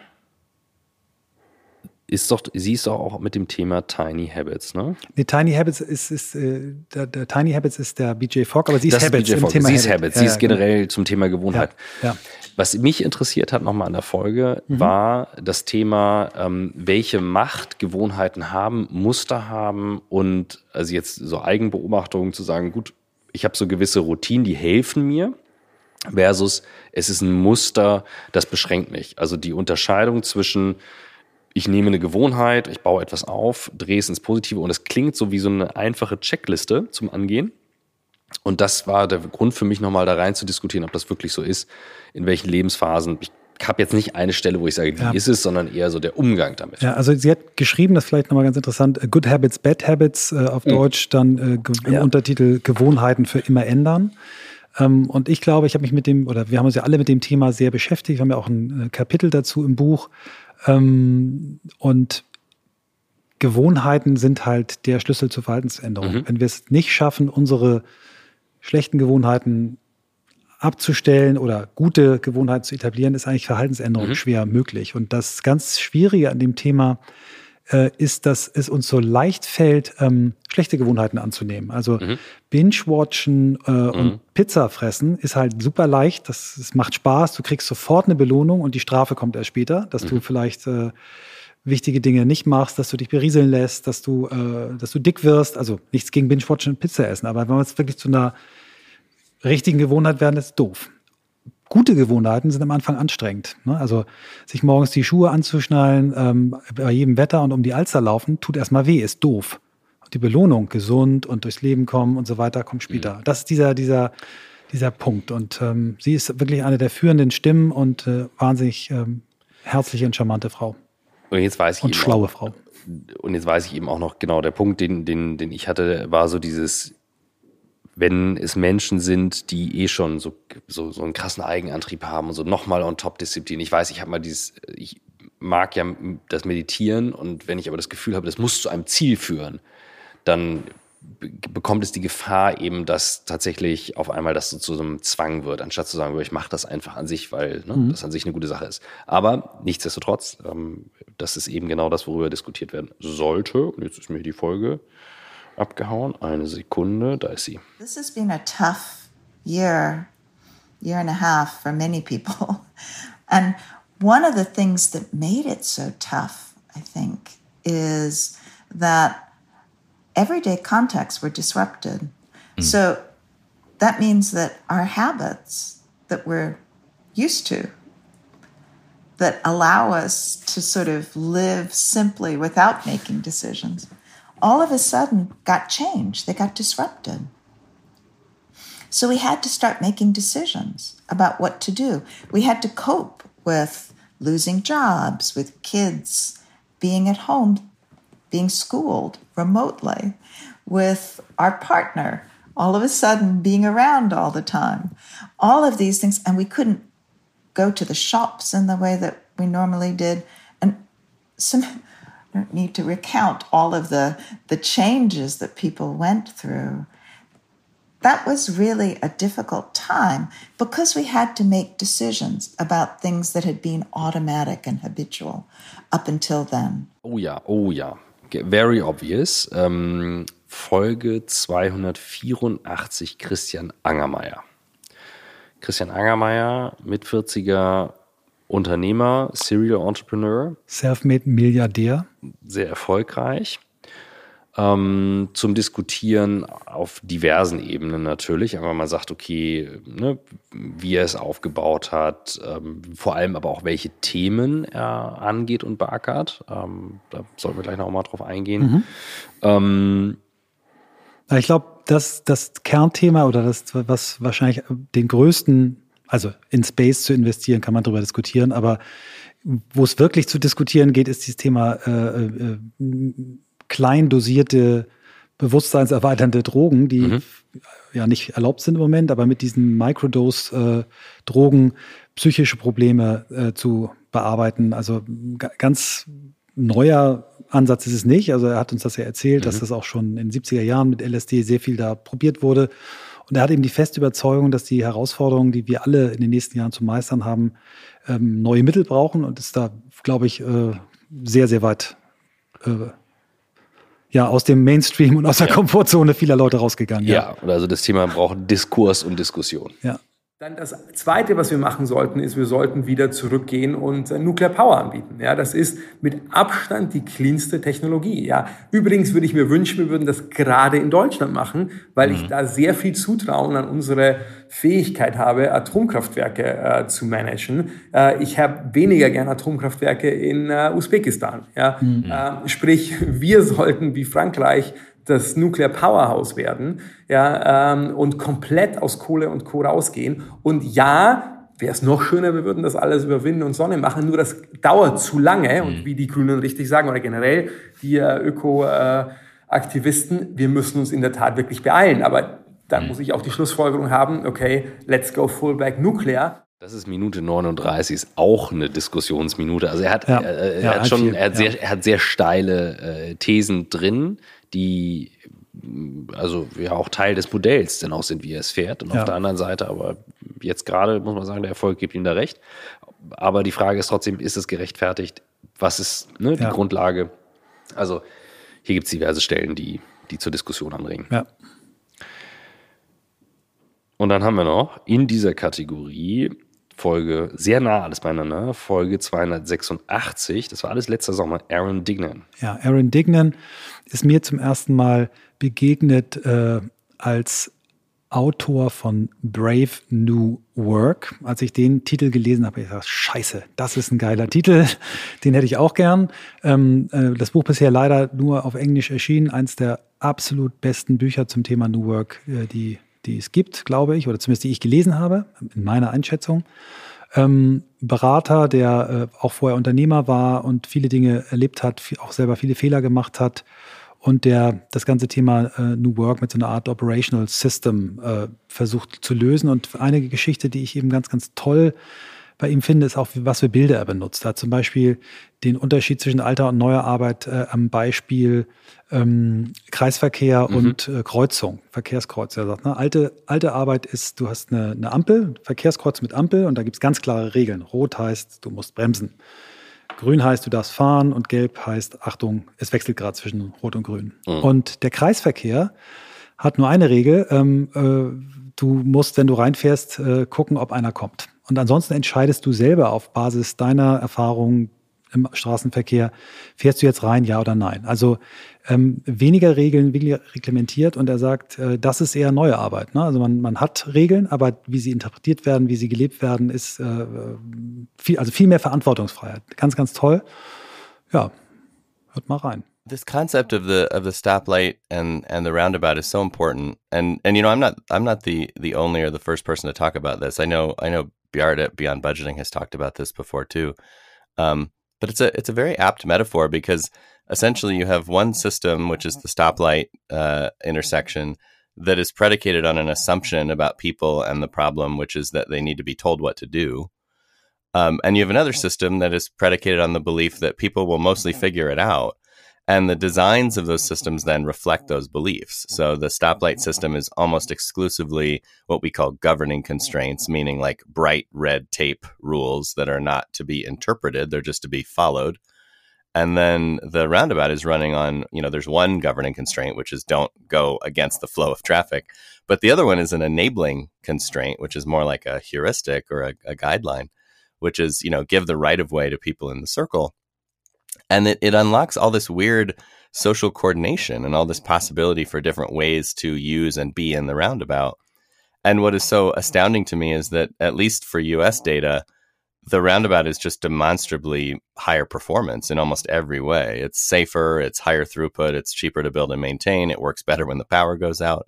ist doch, sie ist doch auch mit dem Thema Tiny Habits, ne? Nee, Tiny Habits ist, ist äh, der, der, Tiny Habits ist der BJ Fogg, aber sie ist das Habits ist BJ Fogg. Thema sie ist Habits, sie ist genau. generell zum Thema Gewohnheit. Ja, ja. Was mich interessiert hat nochmal an der Folge, mhm. war das Thema, ähm, welche Macht Gewohnheiten haben, Muster haben und also jetzt so Eigenbeobachtungen zu sagen, gut, ich habe so gewisse Routinen, die helfen mir versus es ist ein Muster, das beschränkt mich. Also die Unterscheidung zwischen ich nehme eine Gewohnheit, ich baue etwas auf, drehe es ins Positive und es klingt so wie so eine einfache Checkliste zum Angehen. Und das war der Grund für mich nochmal da rein zu diskutieren, ob das wirklich so ist, in welchen Lebensphasen. Ich habe jetzt nicht eine Stelle, wo ich sage, die ja. ist es, sondern eher so der Umgang damit. Ja, also sie hat geschrieben, das ist vielleicht nochmal ganz interessant, Good Habits, Bad Habits, äh, auf mhm. Deutsch dann äh, ja. Untertitel Gewohnheiten für immer ändern. Ähm, und ich glaube, ich habe mich mit dem, oder wir haben uns ja alle mit dem Thema sehr beschäftigt, wir haben ja auch ein äh, Kapitel dazu im Buch. Ähm, und Gewohnheiten sind halt der Schlüssel zur Verhaltensänderung. Mhm. Wenn wir es nicht schaffen, unsere schlechten Gewohnheiten abzustellen oder gute Gewohnheiten zu etablieren, ist eigentlich Verhaltensänderung mhm. schwer möglich. Und das ganz Schwierige an dem Thema äh, ist, dass es uns so leicht fällt, ähm, schlechte Gewohnheiten anzunehmen. Also mhm. Binge-Watchen äh, mhm. und Pizza fressen ist halt super leicht. Das, das, macht Spaß. Du kriegst sofort eine Belohnung und die Strafe kommt erst später, dass mhm. du vielleicht äh, wichtige Dinge nicht machst, dass du dich berieseln lässt, dass du, äh, dass du dick wirst. Also nichts gegen Binge-Watchen und Pizza essen, aber wenn man es wirklich zu einer richtigen Gewohnheit werden, ist doof gute Gewohnheiten sind am Anfang anstrengend. Ne? Also sich morgens die Schuhe anzuschnallen, ähm, bei jedem Wetter und um die Alster laufen, tut erstmal weh, ist doof. Und die Belohnung, gesund und durchs Leben kommen und so weiter, kommt später. Mhm. Das ist dieser, dieser, dieser Punkt. Und ähm, sie ist wirklich eine der führenden Stimmen und äh, wahnsinnig ähm, herzliche und charmante Frau. Und jetzt weiß ich und schlaue auch, Frau. Und jetzt weiß ich eben auch noch genau, der Punkt, den, den, den ich hatte, war so dieses, wenn es Menschen sind, die eh schon so, so, so einen krassen Eigenantrieb haben und so nochmal on top Disziplin. Ich weiß, ich habe mal dieses, ich mag ja das Meditieren und wenn ich aber das Gefühl habe, das muss zu einem Ziel führen, dann bekommt es die Gefahr eben, dass tatsächlich auf einmal das so zu so einem Zwang wird, anstatt zu sagen, ich mache das einfach an sich, weil ne, mhm. das an sich eine gute Sache ist. Aber nichtsdestotrotz, ähm, das ist eben genau das, worüber diskutiert werden sollte. Und jetzt ist mir die Folge abgehauen. Eine Sekunde, da ist sie. This has been a tough year, year and a half for many people. And one of the things that made it so tough, I think, is that everyday contexts were disrupted. Mm. So that means that our habits that we're used to, that allow us to sort of live simply without making decisions, all of a sudden got changed. They got disrupted. So we had to start making decisions about what to do. We had to cope with losing jobs, with kids being at home, being schooled remotely, with our partner all of a sudden being around all the time. All of these things, and we couldn't go to the shops in the way that we normally did. And some, need to recount all of the, the changes that people went through. That was really a difficult time because we had to make decisions about things that had been automatic and habitual up until then. Oh ja, oh ja. Very obvious. Ähm, Folge 284 Christian Angermeier. Christian Angermeier, mit 40er Unternehmer, Serial Entrepreneur. Selfmade Milliardär. Sehr erfolgreich ähm, zum Diskutieren auf diversen Ebenen natürlich. Aber man sagt, okay, ne, wie er es aufgebaut hat, ähm, vor allem aber auch welche Themen er angeht und beackert. Ähm, da sollten wir gleich noch mal drauf eingehen. Mhm. Ähm, ich glaube, das, das Kernthema oder das, was wahrscheinlich den größten, also in Space zu investieren, kann man darüber diskutieren, aber wo es wirklich zu diskutieren geht, ist dieses Thema äh, äh, klein dosierte, bewusstseinserweiternde Drogen, die mhm. ja nicht erlaubt sind im Moment, aber mit diesen Microdose-Drogen äh, psychische Probleme äh, zu bearbeiten. Also ganz neuer Ansatz ist es nicht. Also er hat uns das ja erzählt, mhm. dass das auch schon in den 70er Jahren mit LSD sehr viel da probiert wurde. Und er hat eben die feste Überzeugung, dass die Herausforderungen, die wir alle in den nächsten Jahren zu meistern haben, ähm, neue Mittel brauchen und ist da, glaube ich, äh, sehr, sehr weit äh, ja aus dem Mainstream und aus der ja. Komfortzone vieler Leute rausgegangen. Ja, ja also das Thema braucht Diskurs und Diskussion. Ja. Dann das Zweite, was wir machen sollten, ist, wir sollten wieder zurückgehen und äh, Nuclear Power anbieten. Ja, das ist mit Abstand die cleanste Technologie. Ja, übrigens würde ich mir wünschen, wir würden das gerade in Deutschland machen, weil mhm. ich da sehr viel Zutrauen an unsere Fähigkeit habe, Atomkraftwerke äh, zu managen. Äh, ich habe weniger gern Atomkraftwerke in äh, Usbekistan. Ja, mhm. Äh, sprich, wir sollten wie Frankreich das Nuclear Powerhouse werden ja, ähm, und komplett aus Kohle und Co. rausgehen. Und ja, wäre es noch schöner, wir würden das alles über Wind und Sonne machen, nur das dauert zu lange. Und mhm. wie die Grünen richtig sagen, oder generell die äh, Öko-Aktivisten, äh, wir müssen uns in der Tat wirklich beeilen. Aber da mhm. muss ich auch die Schlussfolgerung haben, okay, let's go full back nuclear. Das ist Minute 39, ist auch eine Diskussionsminute. Also er hat, ja. äh, er, ja, hat schon, er hat, sehr, er hat sehr steile äh, Thesen drin, die also ja auch Teil des Modells denn auch sind, wie er es fährt. Und ja. auf der anderen Seite, aber jetzt gerade muss man sagen, der Erfolg gibt ihm da recht. Aber die Frage ist trotzdem, ist es gerechtfertigt? Was ist ne, die ja. Grundlage? Also hier gibt es diverse Stellen, die, die zur Diskussion anregen. Ja. Und dann haben wir noch in dieser Kategorie Folge sehr nah alles beieinander, Folge 286, das war alles letzter Sommer, Aaron Dignan. Ja, Aaron Dignan ist mir zum ersten Mal begegnet äh, als Autor von Brave New Work. Als ich den Titel gelesen habe, habe ich gesagt, scheiße, das ist ein geiler Titel, den hätte ich auch gern. Ähm, äh, das Buch bisher leider nur auf Englisch erschienen, eins der absolut besten Bücher zum Thema New Work, äh, die die es gibt, glaube ich, oder zumindest die ich gelesen habe, in meiner Einschätzung. Ähm, Berater, der äh, auch vorher Unternehmer war und viele Dinge erlebt hat, auch selber viele Fehler gemacht hat und der das ganze Thema äh, New Work mit so einer Art Operational System äh, versucht zu lösen. Und eine Geschichte, die ich eben ganz, ganz toll bei ihm finde, ist auch, was für Bilder er benutzt hat. Zum Beispiel den Unterschied zwischen alter und neuer Arbeit äh, am Beispiel ähm, Kreisverkehr mhm. und äh, Kreuzung, Verkehrskreuz. Er sagt, ne, alte, alte Arbeit ist, du hast eine, eine Ampel, Verkehrskreuz mit Ampel und da gibt es ganz klare Regeln. Rot heißt, du musst bremsen. Grün heißt, du darfst fahren und gelb heißt, Achtung, es wechselt gerade zwischen Rot und Grün. Mhm. Und der Kreisverkehr hat nur eine Regel, ähm, äh, du musst, wenn du reinfährst, äh, gucken, ob einer kommt. Und ansonsten entscheidest du selber auf Basis deiner Erfahrungen im Straßenverkehr, fährst du jetzt rein, ja oder nein? Also ähm, weniger Regeln, weniger reglementiert und er sagt, äh, das ist eher neue Arbeit. Ne? Also man, man hat Regeln, aber wie sie interpretiert werden, wie sie gelebt werden, ist äh, viel, also viel mehr Verantwortungsfreiheit. Ganz, ganz toll. Ja, hört mal rein. this concept of the of the stoplight and and the roundabout is so important and and you know i'm not i'm not the the only or the first person to talk about this i know i know Bjart at beyond budgeting has talked about this before too um, but it's a it's a very apt metaphor because essentially you have one system which is the stoplight uh, intersection that is predicated on an assumption about people and the problem, which is that they need to be told what to do. Um, and you have another system that is predicated on the belief that people will mostly figure it out. And the designs of those systems then reflect those beliefs. So the stoplight system is almost exclusively what we call governing constraints, meaning like bright red tape rules that are not to be interpreted, they're just to be followed. And then the roundabout is running on, you know, there's one governing constraint, which is don't go against the flow of traffic. But the other one is an enabling constraint, which is more like a heuristic or a, a guideline, which is, you know, give the right of way to people in the circle. And it, it unlocks all this weird social coordination and all this possibility for different ways to use and be in the roundabout. And what is so astounding to me is that, at least for US data, the roundabout is just demonstrably higher performance in almost every way. It's safer, it's higher throughput, it's cheaper to build and maintain, it works better when the power goes out.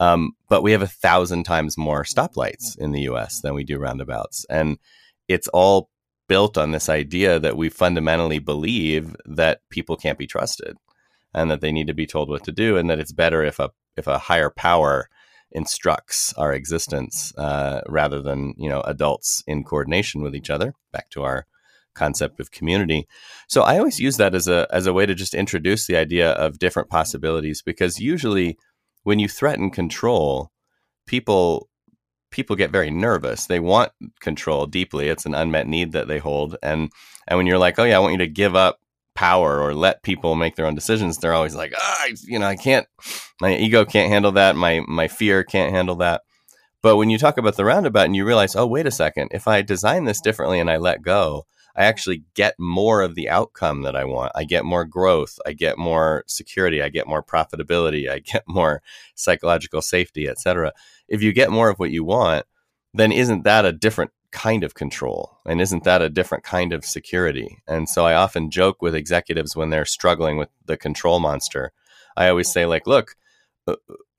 Um, but we have a thousand times more stoplights in the US than we do roundabouts. And it's all built on this idea that we fundamentally believe that people can't be trusted and that they need to be told what to do and that it's better if a if a higher power instructs our existence uh, rather than you know adults in coordination with each other. Back to our concept of community. So I always use that as a as a way to just introduce the idea of different possibilities because usually when you threaten control, people people get very nervous. They want control deeply. It's an unmet need that they hold and and when you're like, "Oh yeah, I want you to give up power or let people make their own decisions, they're always like, ah, you know, I can't, my ego can't handle that. My, my fear can't handle that. But when you talk about the roundabout and you realize, oh, wait a second, if I design this differently and I let go, I actually get more of the outcome that I want. I get more growth. I get more security. I get more profitability. I get more psychological safety, etc. If you get more of what you want, then isn't that a different kind of control and isn't that a different kind of security? And so i often joke with executives when they're struggling with the control monster. I always say like look uh,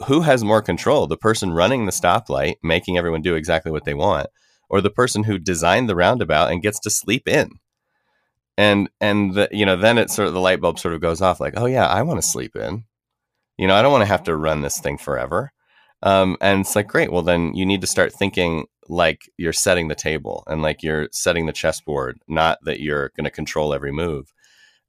who has more control? The person running the stoplight making everyone do exactly what they want or the person who designed the roundabout and gets to sleep in? And and the, you know then it sort of the light bulb sort of goes off like oh yeah i want to sleep in. You know i don't want to have to run this thing forever. Um, and it's like great well then you need to start thinking like you're setting the table and like you're setting the chessboard, not that you're going to control every move.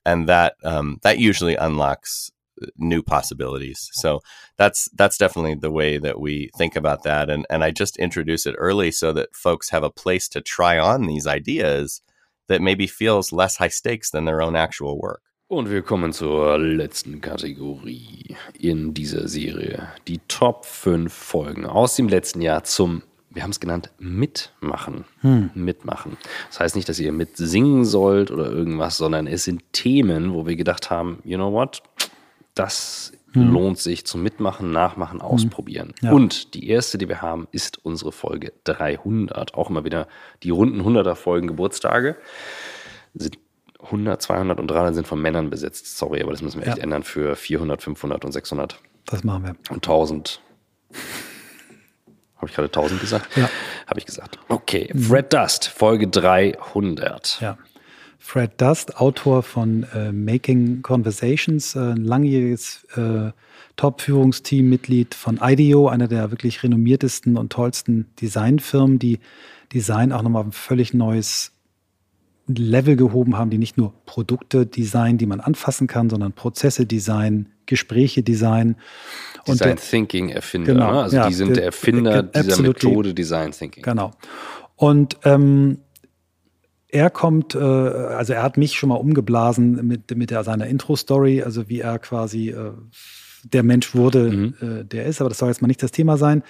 And that um, that usually unlocks uh, new possibilities. So that's that's definitely the way that we think about that. And and I just introduce it early so that folks have a place to try on these ideas that maybe feels less high stakes than their own actual work. Und wir kommen zur letzten Kategorie in dieser Serie. Die Top 5 Folgen aus dem letzten Jahr zum wir haben es genannt, mitmachen. Hm. Mitmachen. Das heißt nicht, dass ihr mitsingen sollt oder irgendwas, sondern es sind Themen, wo wir gedacht haben, you know what, das hm. lohnt sich zum Mitmachen, Nachmachen, hm. Ausprobieren. Ja. Und die erste, die wir haben, ist unsere Folge 300. Auch immer wieder die runden 100er Folgen Geburtstage. Sind 100, 200 und 300 sind von Männern besetzt. Sorry, aber das müssen wir echt ja. ändern für 400, 500 und 600. Das machen wir. Und 1000. Habe ich gerade 1000 gesagt? Ja. Habe ich gesagt. Okay, Fred Dust, Folge 300. Ja. Fred Dust, Autor von äh, Making Conversations, äh, ein langjähriges äh, Top-Führungsteam-Mitglied von IDEO, einer der wirklich renommiertesten und tollsten Designfirmen, die Design auch nochmal auf ein völlig neues Level gehoben haben, die nicht nur Produkte designen, die man anfassen kann, sondern Prozesse designen, Gespräche designen. Design Thinking Erfinder. Genau, ne? Also ja, die sind der Erfinder der, dieser Methode Design Thinking. Genau. Und ähm, er kommt, äh, also er hat mich schon mal umgeblasen mit, mit der, seiner Intro-Story, also wie er quasi äh, der Mensch wurde, mhm. äh, der ist, aber das soll jetzt mal nicht das Thema sein.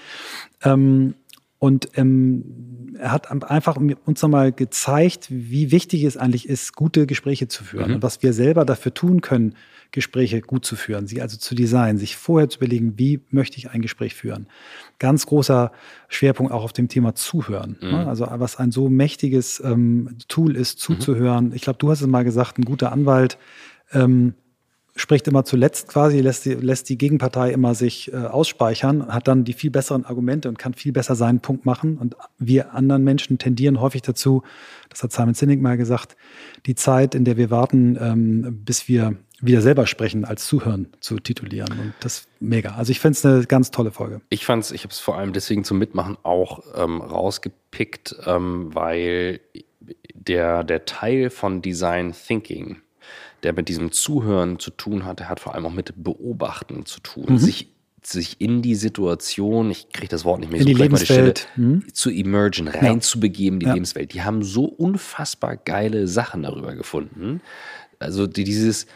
Ähm, und ähm, er hat einfach uns nochmal gezeigt, wie wichtig es eigentlich ist, gute Gespräche zu führen mhm. und was wir selber dafür tun können, Gespräche gut zu führen, sie also zu designen, sich vorher zu überlegen, wie möchte ich ein Gespräch führen. Ganz großer Schwerpunkt auch auf dem Thema Zuhören. Ne? Mhm. Also was ein so mächtiges ähm, Tool ist, zuzuhören. Mhm. Ich glaube, du hast es mal gesagt, ein guter Anwalt ähm, spricht immer zuletzt quasi, lässt die, lässt die Gegenpartei immer sich äh, ausspeichern, hat dann die viel besseren Argumente und kann viel besser seinen Punkt machen. Und wir anderen Menschen tendieren häufig dazu, das hat Simon Sinek mal gesagt, die Zeit, in der wir warten, ähm, bis wir wieder selber sprechen, als Zuhören zu titulieren. Und das ist mega. Also ich finde es eine ganz tolle Folge. Ich fand es, ich habe es vor allem deswegen zum Mitmachen auch ähm, rausgepickt, ähm, weil der, der Teil von Design Thinking, der mit diesem Zuhören zu tun hat, der hat vor allem auch mit Beobachten zu tun. Mhm. Sich, sich in die Situation, ich kriege das Wort nicht mehr in so die Lebenswelt die mhm. zu emergen, reinzubegeben, ja. die ja. Lebenswelt. Die haben so unfassbar geile Sachen darüber gefunden. Also die, dieses,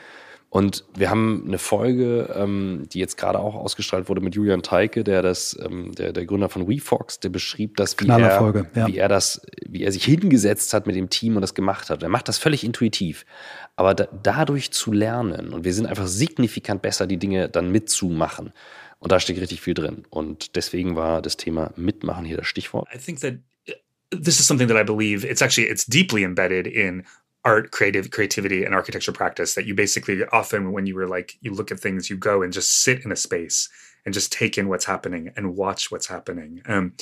und wir haben eine Folge, ähm, die jetzt gerade auch ausgestrahlt wurde mit Julian Teike, der das, ähm, der, der Gründer von WeFox, der beschrieb das, wie er, ja. wie er das, wie er sich hingesetzt hat mit dem Team und das gemacht hat. Er macht das völlig intuitiv. Aber da, dadurch zu lernen, und wir sind einfach signifikant besser, die Dinge dann mitzumachen. Und da steckt richtig viel drin. Und deswegen war das Thema Mitmachen hier das Stichwort. I think that uh, this is something that I believe it's actually it's deeply embedded in art creative creativity and architecture practice that you basically often when you were like you look at things you go and just sit in a space and just take in what's happening and watch what's happening um,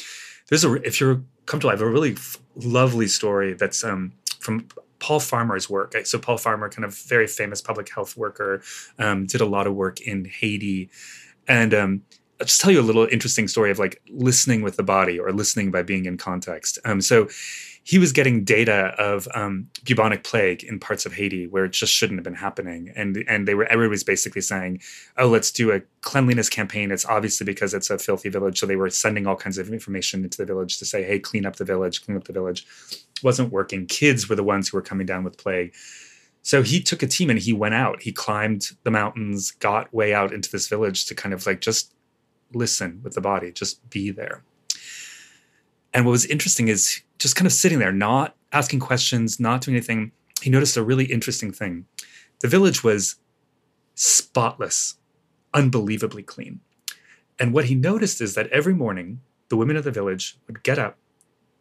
there's a if you're comfortable i have a really f- lovely story that's um, from Paul Farmer's work. So Paul Farmer, kind of very famous public health worker, um, did a lot of work in Haiti, and um, I'll just tell you a little interesting story of like listening with the body or listening by being in context. Um, so he was getting data of um, bubonic plague in parts of Haiti where it just shouldn't have been happening, and and they were everybody was basically saying, "Oh, let's do a cleanliness campaign." It's obviously because it's a filthy village, so they were sending all kinds of information into the village to say, "Hey, clean up the village, clean up the village." wasn't working. Kids were the ones who were coming down with plague. So he took a team and he went out. He climbed the mountains, got way out into this village to kind of like just listen with the body, just be there. And what was interesting is just kind of sitting there, not asking questions, not doing anything. He noticed a really interesting thing. The village was spotless, unbelievably clean. And what he noticed is that every morning, the women of the village would get up,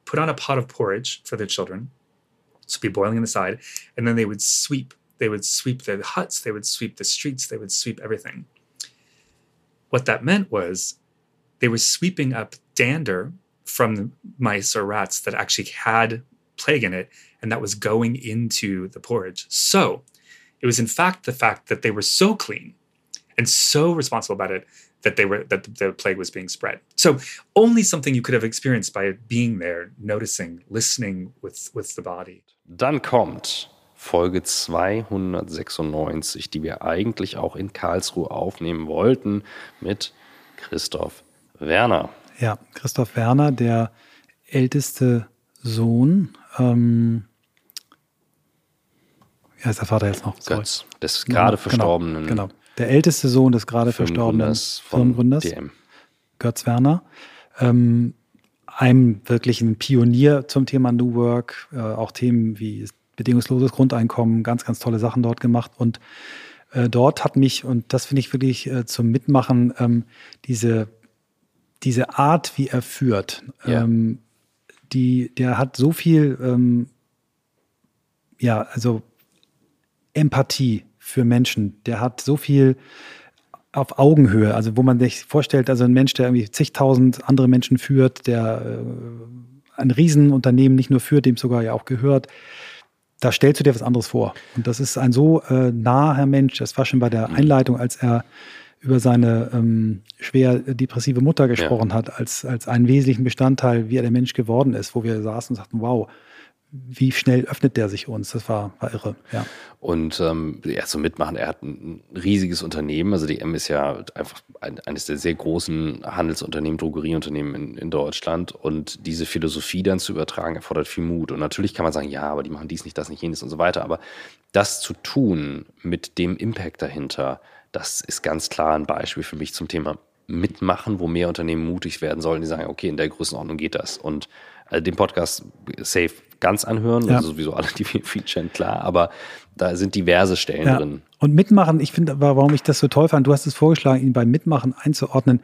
put on a pot of porridge for their children, so be boiling on the side, and then they would sweep. They would sweep the huts, they would sweep the streets, they would sweep everything. What that meant was they were sweeping up dander from mice or rats that actually had plague in it, and that was going into the porridge. So it was in fact the fact that they were so clean and so responsible about it that they were that the plague was being spread. So only something you could have experienced by being there, noticing, listening with with the body. Dann kommt Folge 296, die wir eigentlich auch in Karlsruhe aufnehmen wollten, mit Christoph Werner. Ja, Christoph Werner, der älteste Sohn. Ähm, wie heißt der Vater jetzt noch? Götz, des gerade genau, verstorbenen. Genau, genau, der älteste Sohn des gerade verstorbenen Firmengründers, DM. Götz Werner. Ähm, einem wirklichen Pionier zum Thema New Work, äh, auch Themen wie bedingungsloses Grundeinkommen, ganz, ganz tolle Sachen dort gemacht. Und äh, dort hat mich, und das finde ich wirklich äh, zum Mitmachen, ähm, diese, diese Art, wie er führt, ja. ähm, die, der hat so viel, ähm, ja, also Empathie für Menschen. Der hat so viel auf Augenhöhe, also wo man sich vorstellt, also ein Mensch, der irgendwie zigtausend andere Menschen führt, der äh, ein Riesenunternehmen nicht nur führt, dem sogar ja auch gehört, da stellst du dir was anderes vor. Und das ist ein so äh, naher Mensch, das war schon bei der mhm. Einleitung, als er über seine ähm, schwer depressive Mutter gesprochen ja. hat, als, als einen wesentlichen Bestandteil, wie er der Mensch geworden ist, wo wir saßen und sagten, wow, wie schnell öffnet der sich uns? Das war, war irre, ja. Und ähm, er zum Mitmachen, er hat ein riesiges Unternehmen. Also die M ist ja einfach ein, eines der sehr großen Handelsunternehmen, Drogerieunternehmen in, in Deutschland. Und diese Philosophie dann zu übertragen, erfordert viel Mut. Und natürlich kann man sagen, ja, aber die machen dies nicht, das nicht, jenes und so weiter. Aber das zu tun mit dem Impact dahinter, das ist ganz klar ein Beispiel für mich zum Thema Mitmachen, wo mehr Unternehmen mutig werden sollen, die sagen, okay, in der Größenordnung geht das. Und äh, den Podcast safe ganz anhören, ja. also sowieso alle die Featuren, klar, aber da sind diverse Stellen ja. drin. Und mitmachen, ich finde, warum ich das so toll fand, du hast es vorgeschlagen, ihn beim Mitmachen einzuordnen.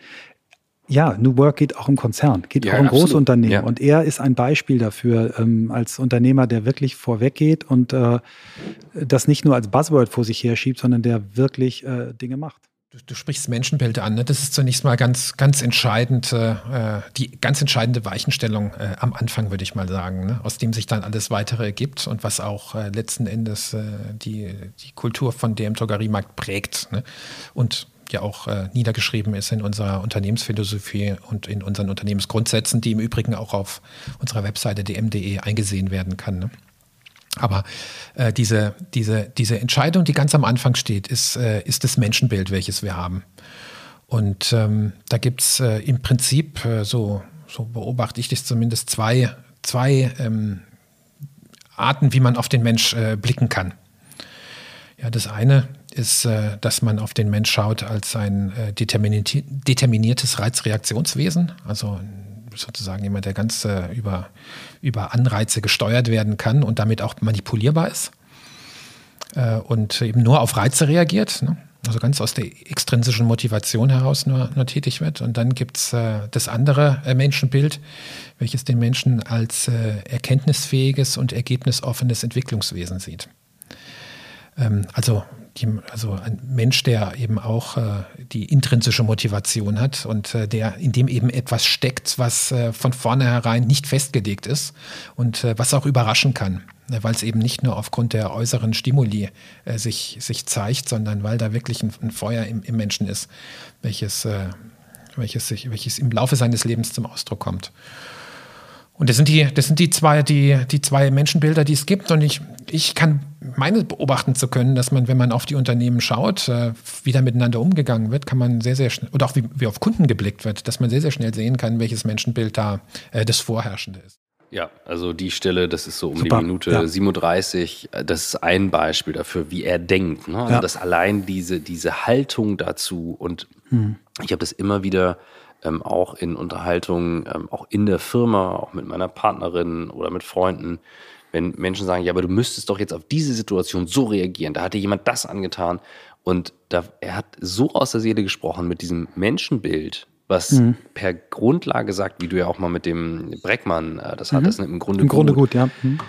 Ja, New Work geht auch im Konzern, geht Ja, auch im absolut. Großunternehmen. Ja. Und er ist ein Beispiel dafür, ähm, als Unternehmer, der wirklich vorweggeht und äh, das nicht nur als Buzzword vor sich herschiebt, sondern der wirklich äh, Dinge macht. Du, du sprichst Menschenbilder an. Ne? Das ist zunächst mal ganz, ganz entscheidend, äh, die ganz entscheidende Weichenstellung äh, am Anfang, würde ich mal sagen, ne? aus dem sich dann alles weitere ergibt und was auch äh, letzten Endes äh, die, die Kultur von dem Drogeriemarkt prägt ne? und ja auch äh, niedergeschrieben ist in unserer Unternehmensphilosophie und in unseren Unternehmensgrundsätzen, die im Übrigen auch auf unserer Webseite dm.de eingesehen werden kann. Ne? Aber äh, diese, diese, diese Entscheidung, die ganz am Anfang steht, ist, äh, ist das Menschenbild, welches wir haben. Und ähm, da gibt es äh, im Prinzip, äh, so, so beobachte ich das zumindest, zwei, zwei ähm, Arten, wie man auf den Mensch äh, blicken kann. Ja, das eine ist, äh, dass man auf den Mensch schaut als ein äh, determiniert, determiniertes Reizreaktionswesen, also sozusagen jemand, der ganz äh, über, über Anreize gesteuert werden kann und damit auch manipulierbar ist und eben nur auf Reize reagiert, ne? also ganz aus der extrinsischen Motivation heraus nur, nur tätig wird. Und dann gibt es das andere Menschenbild, welches den Menschen als äh, erkenntnisfähiges und ergebnisoffenes Entwicklungswesen sieht. Ähm, also, also ein Mensch, der eben auch äh, die intrinsische Motivation hat und äh, der in dem eben etwas steckt, was äh, von vornherein nicht festgelegt ist und äh, was auch überraschen kann, äh, weil es eben nicht nur aufgrund der äußeren Stimuli äh, sich, sich zeigt, sondern weil da wirklich ein, ein Feuer im, im Menschen ist, welches, äh, welches, sich, welches im Laufe seines Lebens zum Ausdruck kommt. Und das sind die, das sind die zwei, die, die zwei Menschenbilder, die es gibt. Und ich, ich kann meine beobachten zu können, dass man, wenn man auf die Unternehmen schaut, äh, wie da miteinander umgegangen wird, kann man sehr, sehr schnell, oder auch wie, wie auf Kunden geblickt wird, dass man sehr, sehr schnell sehen kann, welches Menschenbild da äh, das Vorherrschende ist. Ja, also die Stelle, das ist so um Super, die Minute ja. 37, äh, das ist ein Beispiel dafür, wie er denkt. Ne? Also Ja. dass allein diese, diese Haltung dazu und Mhm. ich habe das immer wieder ähm, auch in Unterhaltungen, ähm, auch in der Firma, auch mit meiner Partnerin oder mit Freunden, wenn Menschen sagen, ja, aber du müsstest doch jetzt auf diese Situation so reagieren, da hat dir jemand das angetan und da, er hat so aus der Seele gesprochen mit diesem Menschenbild, was Mhm. per Grundlage sagt, wie du ja auch mal mit dem Breckmann äh, das Mhm. hattest, ne, im Grunde Im Grunde gut gut, ja. Mhm.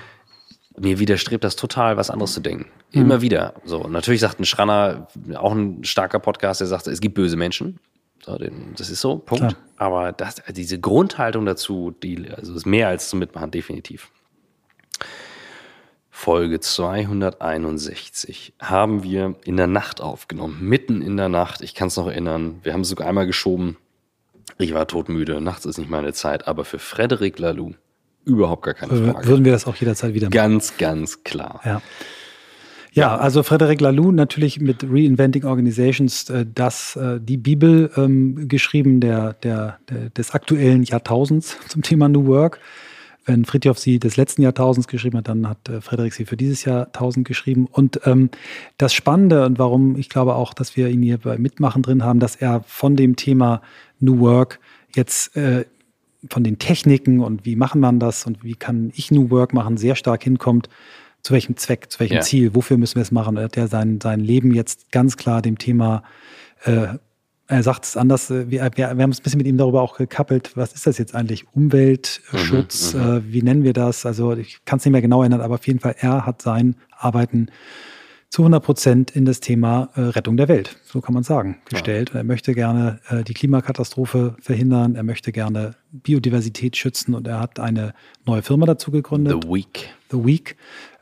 mir widerstrebt das total, was anderes zu denken. Mhm. Immer wieder. So, und natürlich sagt ein Schranner, auch ein starker Podcast, der sagt, es gibt böse Menschen. So, den, das ist so, Punkt. Klar. Aber das, diese Grundhaltung dazu, die also ist mehr als zum Mitmachen, definitiv. Folge 261 haben wir in der Nacht aufgenommen, mitten in der Nacht. Ich kann es noch erinnern. Wir haben es sogar einmal geschoben. Ich war todmüde. Nachts ist nicht meine Zeit. Aber für Frederik Laloux überhaupt gar keine Frage. Würden wir das auch jederzeit wieder machen. Ganz, ganz klar. Ja. Ja, also Frederic Laloux natürlich mit Reinventing Organizations äh, das, äh, die Bibel ähm, geschrieben der, der, des aktuellen Jahrtausends zum Thema New Work. Wenn Fritjof sie des letzten Jahrtausends geschrieben hat, dann hat äh, Frederik sie für dieses Jahrtausend geschrieben. Und ähm, das Spannende und warum ich glaube auch, dass wir ihn hier bei Mitmachen drin haben, dass er von dem Thema New Work jetzt äh, von den Techniken und wie machen man das und wie kann ich New Work machen, sehr stark hinkommt, zu welchem Zweck, zu welchem Ja. Ziel, wofür müssen wir es machen. Er hat ja sein, sein Leben jetzt ganz klar dem Thema, äh, er sagt es anders, äh, wir, wir, wir haben es ein bisschen mit ihm darüber auch gekappelt, was ist das jetzt eigentlich? Umweltschutz, Mhm, mhm. Äh, wie nennen wir das? Also ich kann es nicht mehr genau erinnern, aber auf jeden Fall, er hat sein Arbeiten zu 100 Prozent in das Thema äh, Rettung der Welt, so kann man sagen, gestellt. Und er möchte gerne äh, die Klimakatastrophe verhindern, er möchte gerne Biodiversität schützen und er hat eine neue Firma dazu gegründet. The Week. The Week.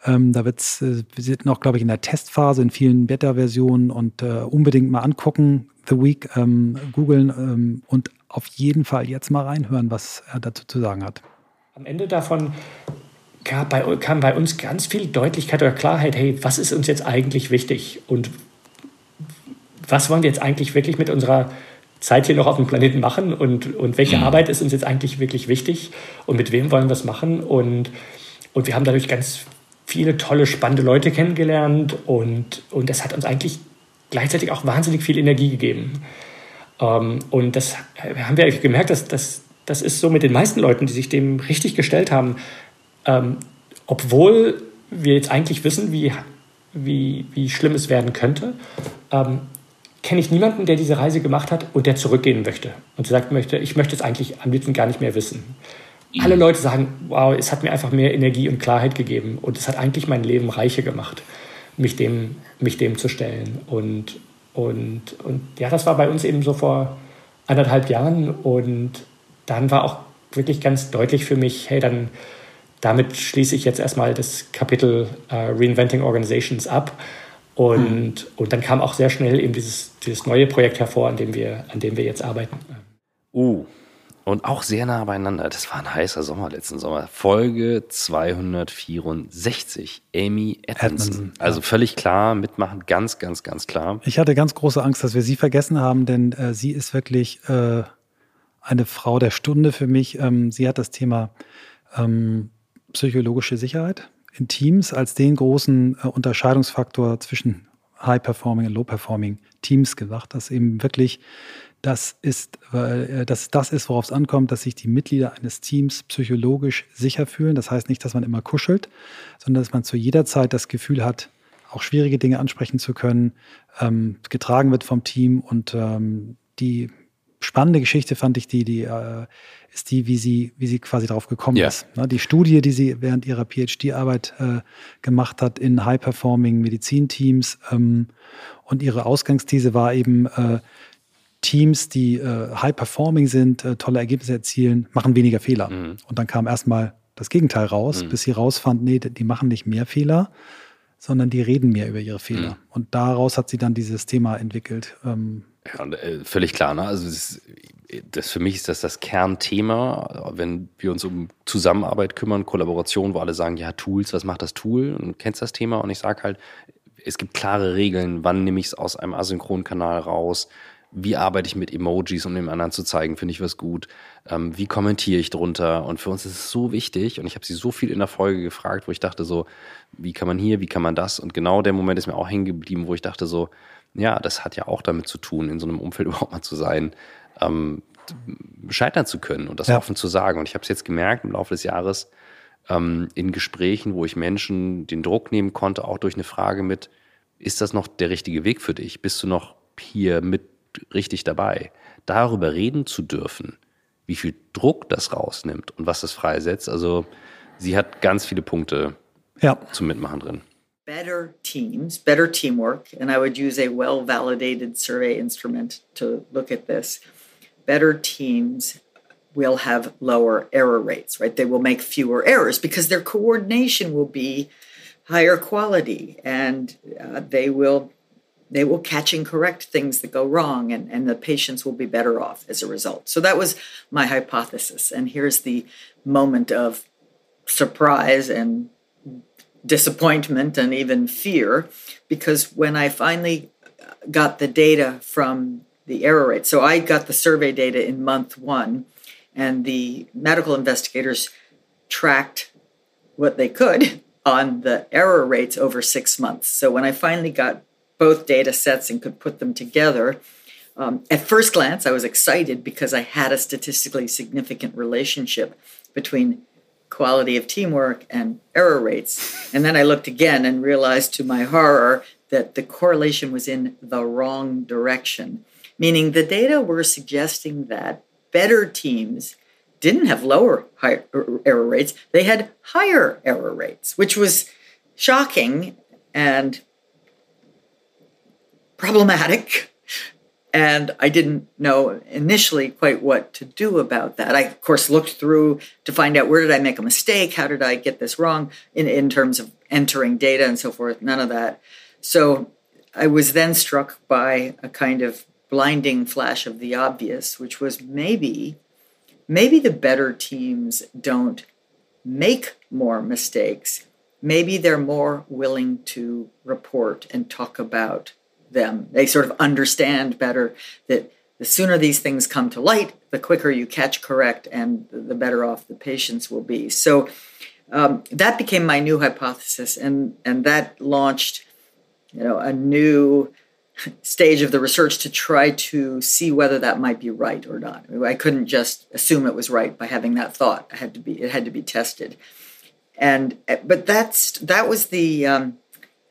Ähm, da wird's, äh, wir sind noch, glaube ich, in der Testphase in vielen Beta-Versionen und äh, unbedingt mal angucken, The Week, ähm, googeln ähm, und auf jeden Fall jetzt mal reinhören, was er dazu zu sagen hat. Am Ende davon gab bei, kam bei uns ganz viel Deutlichkeit oder Klarheit, hey, was ist uns jetzt eigentlich wichtig? Und was wollen wir jetzt eigentlich wirklich mit unserer Zeit hier noch auf dem Planeten machen? Und, und welche Arbeit ist uns jetzt eigentlich wirklich wichtig? Und mit wem wollen wir es machen? Und, und wir haben dadurch ganz viele tolle, spannende Leute kennengelernt und, und das hat uns eigentlich gleichzeitig auch wahnsinnig viel Energie gegeben. Ähm, und das haben wir eigentlich gemerkt, dass das, das ist so mit den meisten Leuten, die sich dem richtig gestellt haben, ähm, obwohl wir jetzt eigentlich wissen, wie, wie, wie schlimm es werden könnte, ähm, kenne ich niemanden, der diese Reise gemacht hat und der zurückgehen möchte und sagt möchte, ich möchte es eigentlich am liebsten gar nicht mehr wissen. Alle Leute sagen, wow, es hat mir einfach mehr Energie und Klarheit gegeben und es hat eigentlich mein Leben reicher gemacht, mich dem, mich dem zu stellen. Und, und, und ja, das war bei uns eben so vor anderthalb Jahren und dann war auch wirklich ganz deutlich für mich, hey, dann damit schließe ich jetzt erstmal das Kapitel äh, Reinventing Organizations ab. Und, mhm. und dann kam auch sehr schnell eben dieses, dieses neue Projekt hervor, an dem wir, an dem wir jetzt arbeiten. Uh, und auch sehr nah beieinander. Das war ein heißer Sommer letzten Sommer. Folge 264. Amy Edmondson. Edmondson also völlig klar, mitmachen, ganz, ganz, ganz klar. Ich hatte ganz große Angst, dass wir sie vergessen haben, denn äh, sie ist wirklich äh, eine Frau der Stunde für mich. Ähm, sie hat das Thema ähm, psychologische Sicherheit in Teams als den großen äh, Unterscheidungsfaktor zwischen High-Performing und Low-Performing Teams gemacht, dass eben wirklich das ist, äh, dass das ist, worauf es ankommt, dass sich die Mitglieder eines Teams psychologisch sicher fühlen. Das heißt nicht, dass man immer kuschelt, sondern dass man zu jeder Zeit das Gefühl hat, auch schwierige Dinge ansprechen zu können, ähm, getragen wird vom Team und ähm, die spannende Geschichte fand ich die, die äh, ist die, wie sie, wie sie quasi drauf gekommen ja. ist. Ne, die Studie, die sie während ihrer PhD-Arbeit äh, gemacht hat in High-Performing Medizinteams ähm, und ihre Ausgangsthese war eben, äh, Teams, die äh, high-performing sind, äh, tolle Ergebnisse erzielen, machen weniger Fehler. Mhm. Und dann kam erstmal das Gegenteil raus, mhm. bis sie rausfand, nee, die machen nicht mehr Fehler, sondern die reden mehr über ihre Fehler. Mhm. Und daraus hat sie dann dieses Thema entwickelt. Ähm, ja, äh, völlig klar. Ne? Also das, das, für mich ist das das Kernthema, wenn wir uns um Zusammenarbeit kümmern, Kollaboration, wo alle sagen, ja, Tools, was macht das Tool? Und du kennst das Thema und ich sage halt, es gibt klare Regeln, wann nehme ich es aus einem asynchronen Kanal raus, wie arbeite ich mit Emojis, um dem anderen zu zeigen, finde ich was gut, ähm, wie kommentiere ich drunter. Und für uns ist es so wichtig und ich habe sie so viel in der Folge gefragt, wo ich dachte so, wie kann man hier, wie kann man das? Und genau der Moment ist mir auch hängen geblieben, wo ich dachte so, ja, das hat ja auch damit zu tun, in so einem Umfeld überhaupt mal zu sein, ähm, scheitern zu können und das ja. offen zu sagen. Und ich habe es jetzt gemerkt im Laufe des Jahres ähm, in Gesprächen, wo ich Menschen den Druck nehmen konnte, auch durch eine Frage mit, ist das noch der richtige Weg für dich? Bist du noch hier mit richtig dabei? Darüber reden zu dürfen, wie viel Druck das rausnimmt und was das freisetzt. Also sie hat ganz viele Punkte ja. zum Mitmachen drin. better teams, better teamwork, and I would use a well validated survey instrument to look at this. Better teams will have lower error rates, right? They will make fewer errors because their coordination will be higher quality and uh, they will they will catch and correct things that go wrong and, and the patients will be better off as a result. So that was my hypothesis. And here's the moment of surprise and disappointment and even fear because when I finally got the data from the error rate, so I got the survey data in month one, and the medical investigators tracked what they could on the error rates over six months. So when I finally got both data sets and could put them together, um, at first glance, I was excited because I had a statistically significant relationship between quality of teamwork and error rates. And then I looked again and realized to my horror that the correlation was in the wrong direction, meaning the data were suggesting that better teams didn't have lower error rates, they had higher error rates, which was shocking and problematic and I didn't know initially quite what to do about that. I, of course, looked through to find out where did I make a mistake? How did I get this wrong in, in terms of entering data and so forth? None of that. So I was then struck by a kind of blinding flash of the obvious, which was maybe, maybe the better teams don't make more mistakes. Maybe they're more willing to report and talk about them. They sort of understand better that the sooner these things come to light, the quicker you catch correct and the better off the patients will be. So um, that became my new hypothesis, and, and that launched you know, a new stage of the research to try to see whether that might be right or not. I couldn't just assume it was right by having that thought. It had to be it had to be tested, and but that's that was the um,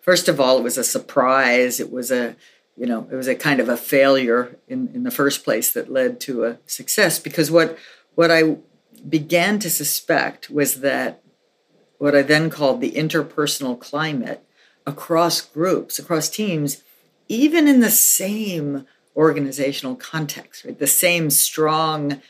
First of all, it was a surprise. It was a you know, it was a kind of a failure in, in the first place that led to a success. Because what what I began to suspect was that what I then called the interpersonal climate across groups, across teams, even in the same organizational context, right? The same strong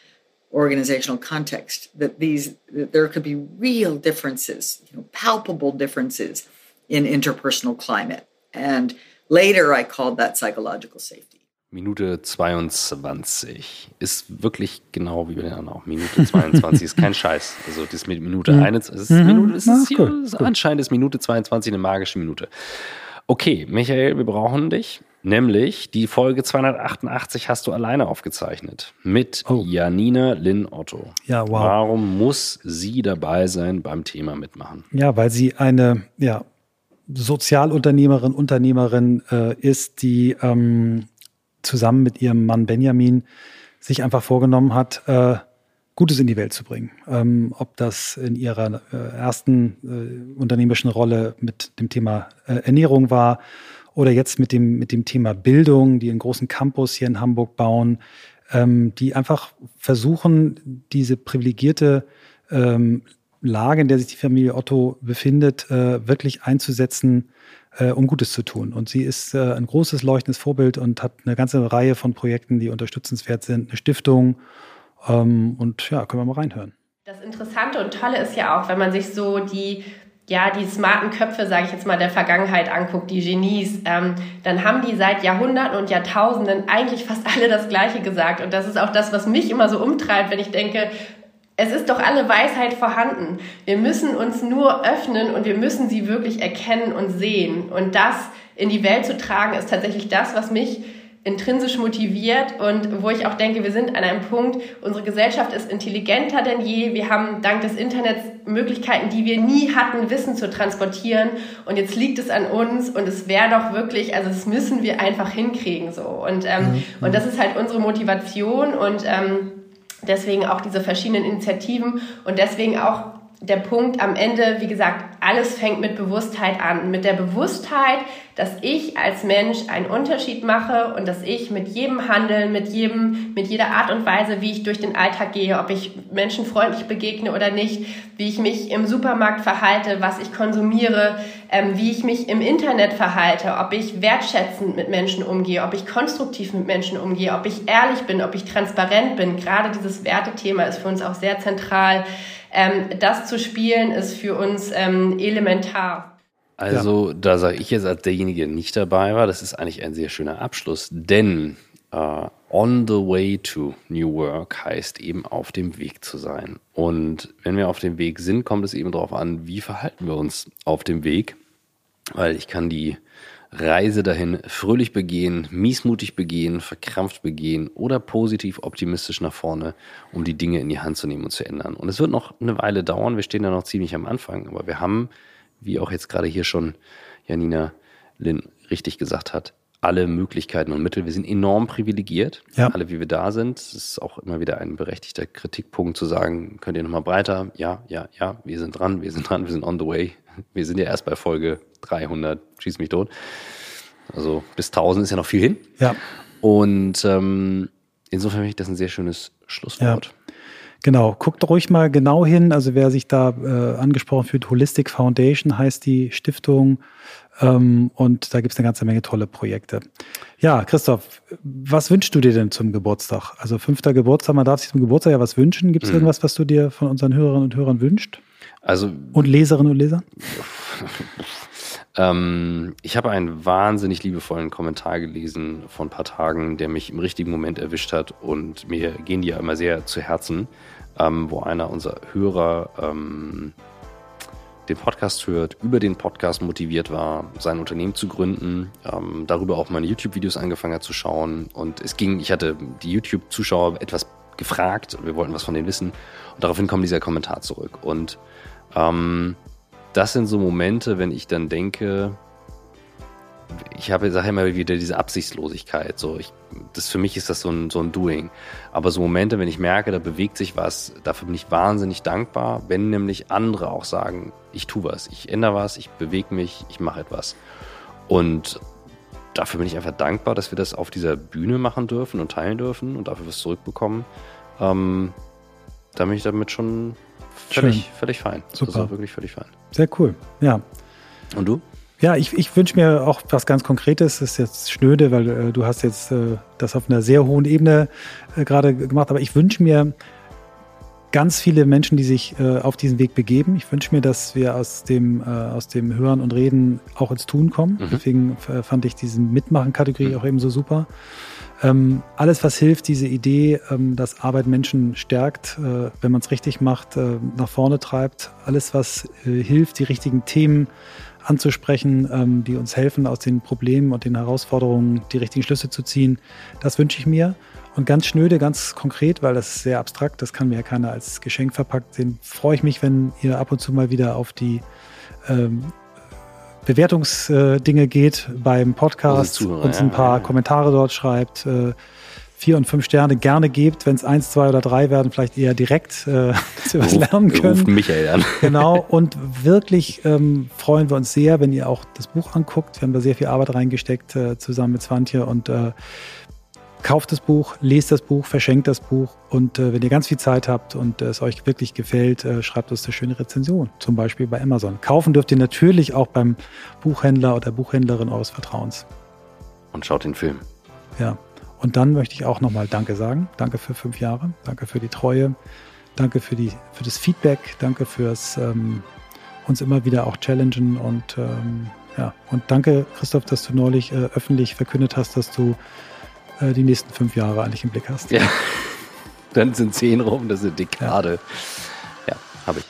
organizational context, that these that there could be real differences, you know, palpable differences in interpersonal climate. And later I called that psychological safety. Minute 22 ist wirklich genau wie wir lernen auch. Minute 22 ist kein Scheiß. Also das mit Minute mhm. 1, es ist, mhm. Minute, es ist, hier, cool. anscheinend ist Minute 22 eine magische Minute. Okay, Michael, wir brauchen dich. Nämlich die Folge 288 hast du alleine aufgezeichnet mit oh. Janina Lynn Otto. Ja, wow. Warum muss sie dabei sein beim Thema mitmachen? Ja, weil sie eine ja, Sozialunternehmerin, Unternehmerin äh, ist, die ähm, zusammen mit ihrem Mann Benjamin sich einfach vorgenommen hat, äh, Gutes in die Welt zu bringen. Ähm, ob das in ihrer äh, ersten äh, unternehmerischen Rolle mit dem Thema äh, Ernährung war oder jetzt mit dem, mit dem Thema Bildung, die einen großen Campus hier in Hamburg bauen, ähm, die einfach versuchen, diese privilegierte ähm, Lage, in der sich die Familie Otto befindet, äh, wirklich einzusetzen, äh, um Gutes zu tun. Und sie ist äh, ein großes leuchtendes Vorbild und hat eine ganze Reihe von Projekten, die unterstützenswert sind, eine Stiftung. Ähm, und ja, können wir mal reinhören. Das Interessante und Tolle ist ja auch, wenn man sich so die ja, die smarten Köpfe, sage ich jetzt mal, der Vergangenheit anguckt, die Genies, ähm, dann haben die seit Jahrhunderten und Jahrtausenden eigentlich fast alle das Gleiche gesagt. Und das ist auch das, was mich immer so umtreibt, wenn ich denke, es ist doch alle Weisheit vorhanden. Wir müssen uns nur öffnen und wir müssen sie wirklich erkennen und sehen. Und das in die Welt zu tragen, ist tatsächlich das, was mich intrinsisch motiviert und wo ich auch denke, wir sind an einem Punkt, unsere Gesellschaft ist intelligenter denn je. Wir haben dank des Internets Möglichkeiten, die wir nie hatten, Wissen zu transportieren. Und jetzt liegt es an uns und es wäre doch wirklich, also das müssen wir einfach hinkriegen so. Und, ähm, mhm. und das ist halt unsere Motivation und ähm, Deswegen auch diese verschiedenen Initiativen und deswegen auch der Punkt am Ende, wie gesagt, alles fängt mit Bewusstheit an. Mit der Bewusstheit, dass ich als Mensch einen Unterschied mache und dass ich mit jedem Handeln, mit jedem, mit jeder Art und Weise, wie ich durch den Alltag gehe, ob ich Menschen freundlich begegne oder nicht, wie ich mich im Supermarkt verhalte, was ich konsumiere, ähm, wie ich mich im Internet verhalte, ob ich wertschätzend mit Menschen umgehe, ob ich konstruktiv mit Menschen umgehe, ob ich ehrlich bin, ob ich transparent bin. Gerade dieses Wertethema ist für uns auch sehr zentral ähm, das zu spielen ist für uns ähm, elementar. Also, ja. da sage ich jetzt als derjenige, der nicht dabei war, das ist eigentlich ein sehr schöner Abschluss, denn uh, on the way to New Work heißt eben auf dem Weg zu sein. Und wenn wir auf dem Weg sind, kommt es eben darauf an, wie verhalten wir uns auf dem Weg, weil ich kann die Reise dahin fröhlich begehen, miesmutig begehen, verkrampft begehen oder positiv optimistisch nach vorne, um die Dinge in die Hand zu nehmen und zu ändern. Und es wird noch eine Weile dauern, wir stehen da noch ziemlich am Anfang, aber wir haben, wie auch jetzt gerade hier schon Janina Lin richtig gesagt hat, alle Möglichkeiten und Mittel. Wir sind enorm privilegiert, ja. alle wie wir da sind. Es ist auch immer wieder ein berechtigter Kritikpunkt zu sagen, könnt ihr nochmal breiter? Ja, ja, ja, wir sind dran, wir sind dran, wir sind on the way. Wir sind ja erst bei Folge 300, schieß mich tot. Also bis 1000 ist ja noch viel hin. Ja. Und ähm, insofern finde ich das ein sehr schönes Schlusswort. Ja. Genau, guckt ruhig mal genau hin. Also wer sich da äh, angesprochen fühlt, Holistic Foundation heißt die Stiftung. Ähm, und da gibt es eine ganze Menge tolle Projekte. Ja, Christoph, was wünschst du dir denn zum Geburtstag? Also fünfter Geburtstag, man darf sich zum Geburtstag ja was wünschen. Gibt es mhm. irgendwas, was du dir von unseren Hörerinnen und Hörern wünschst? Also und Leserinnen und Leser? ähm, ich habe einen wahnsinnig liebevollen Kommentar gelesen vor ein paar Tagen, der mich im richtigen Moment erwischt hat. Und mir gehen die ja immer sehr zu Herzen, ähm, wo einer unserer Hörer ähm, den Podcast hört, über den Podcast motiviert war, sein Unternehmen zu gründen, ähm, darüber auch meine YouTube-Videos angefangen hat zu schauen. Und es ging, ich hatte die YouTube-Zuschauer etwas gefragt und wir wollten was von denen wissen. Und daraufhin kommt dieser Kommentar zurück. Und ähm, das sind so Momente, wenn ich dann denke, ich habe, sage immer wieder diese Absichtslosigkeit. So, ich, das für mich ist das so ein, so ein Doing. Aber so Momente, wenn ich merke, da bewegt sich was, dafür bin ich wahnsinnig dankbar, wenn nämlich andere auch sagen, ich tue was, ich ändere was, ich bewege mich, ich mache etwas. Und dafür bin ich einfach dankbar, dass wir das auf dieser Bühne machen dürfen und teilen dürfen und dafür was zurückbekommen. Ähm, da bin ich damit schon völlig, völlig fein. Super. Das ist wirklich völlig fein. Sehr cool. Ja. Und du? Ja, ich, ich wünsche mir auch was ganz Konkretes. Das ist jetzt schnöde, weil äh, du hast jetzt äh, das auf einer sehr hohen Ebene äh, gerade gemacht. Aber ich wünsche mir ganz viele Menschen, die sich äh, auf diesen Weg begeben. Ich wünsche mir, dass wir aus dem, äh, aus dem Hören und Reden auch ins Tun kommen. Mhm. Deswegen äh, fand ich diese Mitmachen-Kategorie auch eben so super. Ähm, alles, was hilft, diese Idee, ähm, dass Arbeit Menschen stärkt, äh, wenn man es richtig macht, äh, nach vorne treibt. Alles, was äh, hilft, die richtigen Themen anzusprechen, ähm, die uns helfen, aus den Problemen und den Herausforderungen die richtigen Schlüsse zu ziehen. Das wünsche ich mir. Und ganz schnöde, ganz konkret, weil das ist sehr abstrakt, das kann mir ja keiner als Geschenk verpackt sehen, freue ich mich, wenn ihr ab und zu mal wieder auf die Bewertungsdinge geht beim Podcast, Zuhörer, uns ein ja, paar ja. Kommentare dort schreibt, äh, vier und fünf Sterne gerne gebt, wenn es eins, zwei oder drei werden, vielleicht eher direkt, äh, dass wir was Ruf- lernen können. ruft Michael an. Genau, und wirklich ähm, freuen wir uns sehr, wenn ihr auch das Buch anguckt. Wir haben da sehr viel Arbeit reingesteckt, äh, zusammen mit Swantje und äh, kauft das Buch, lest das Buch, verschenkt das Buch und äh, wenn ihr ganz viel Zeit habt und äh, es euch wirklich gefällt, äh, schreibt uns eine schöne Rezension, zum Beispiel bei Amazon. Kaufen dürft ihr natürlich auch beim Buchhändler oder Buchhändlerin eures Vertrauens. Und schaut den Film. Ja, und dann möchte ich auch nochmal Danke sagen. Danke für fünf Jahre, danke für die Treue, danke für, die, für das Feedback, danke fürs ähm, uns immer wieder auch challengen und ähm, ja, und danke, Christoph, dass du neulich äh, öffentlich verkündet hast, dass du äh, die nächsten fünf Jahre eigentlich im Blick hast. Ja. Dann sind zehn rum, das ist eine Dekade. Ja, habe ich.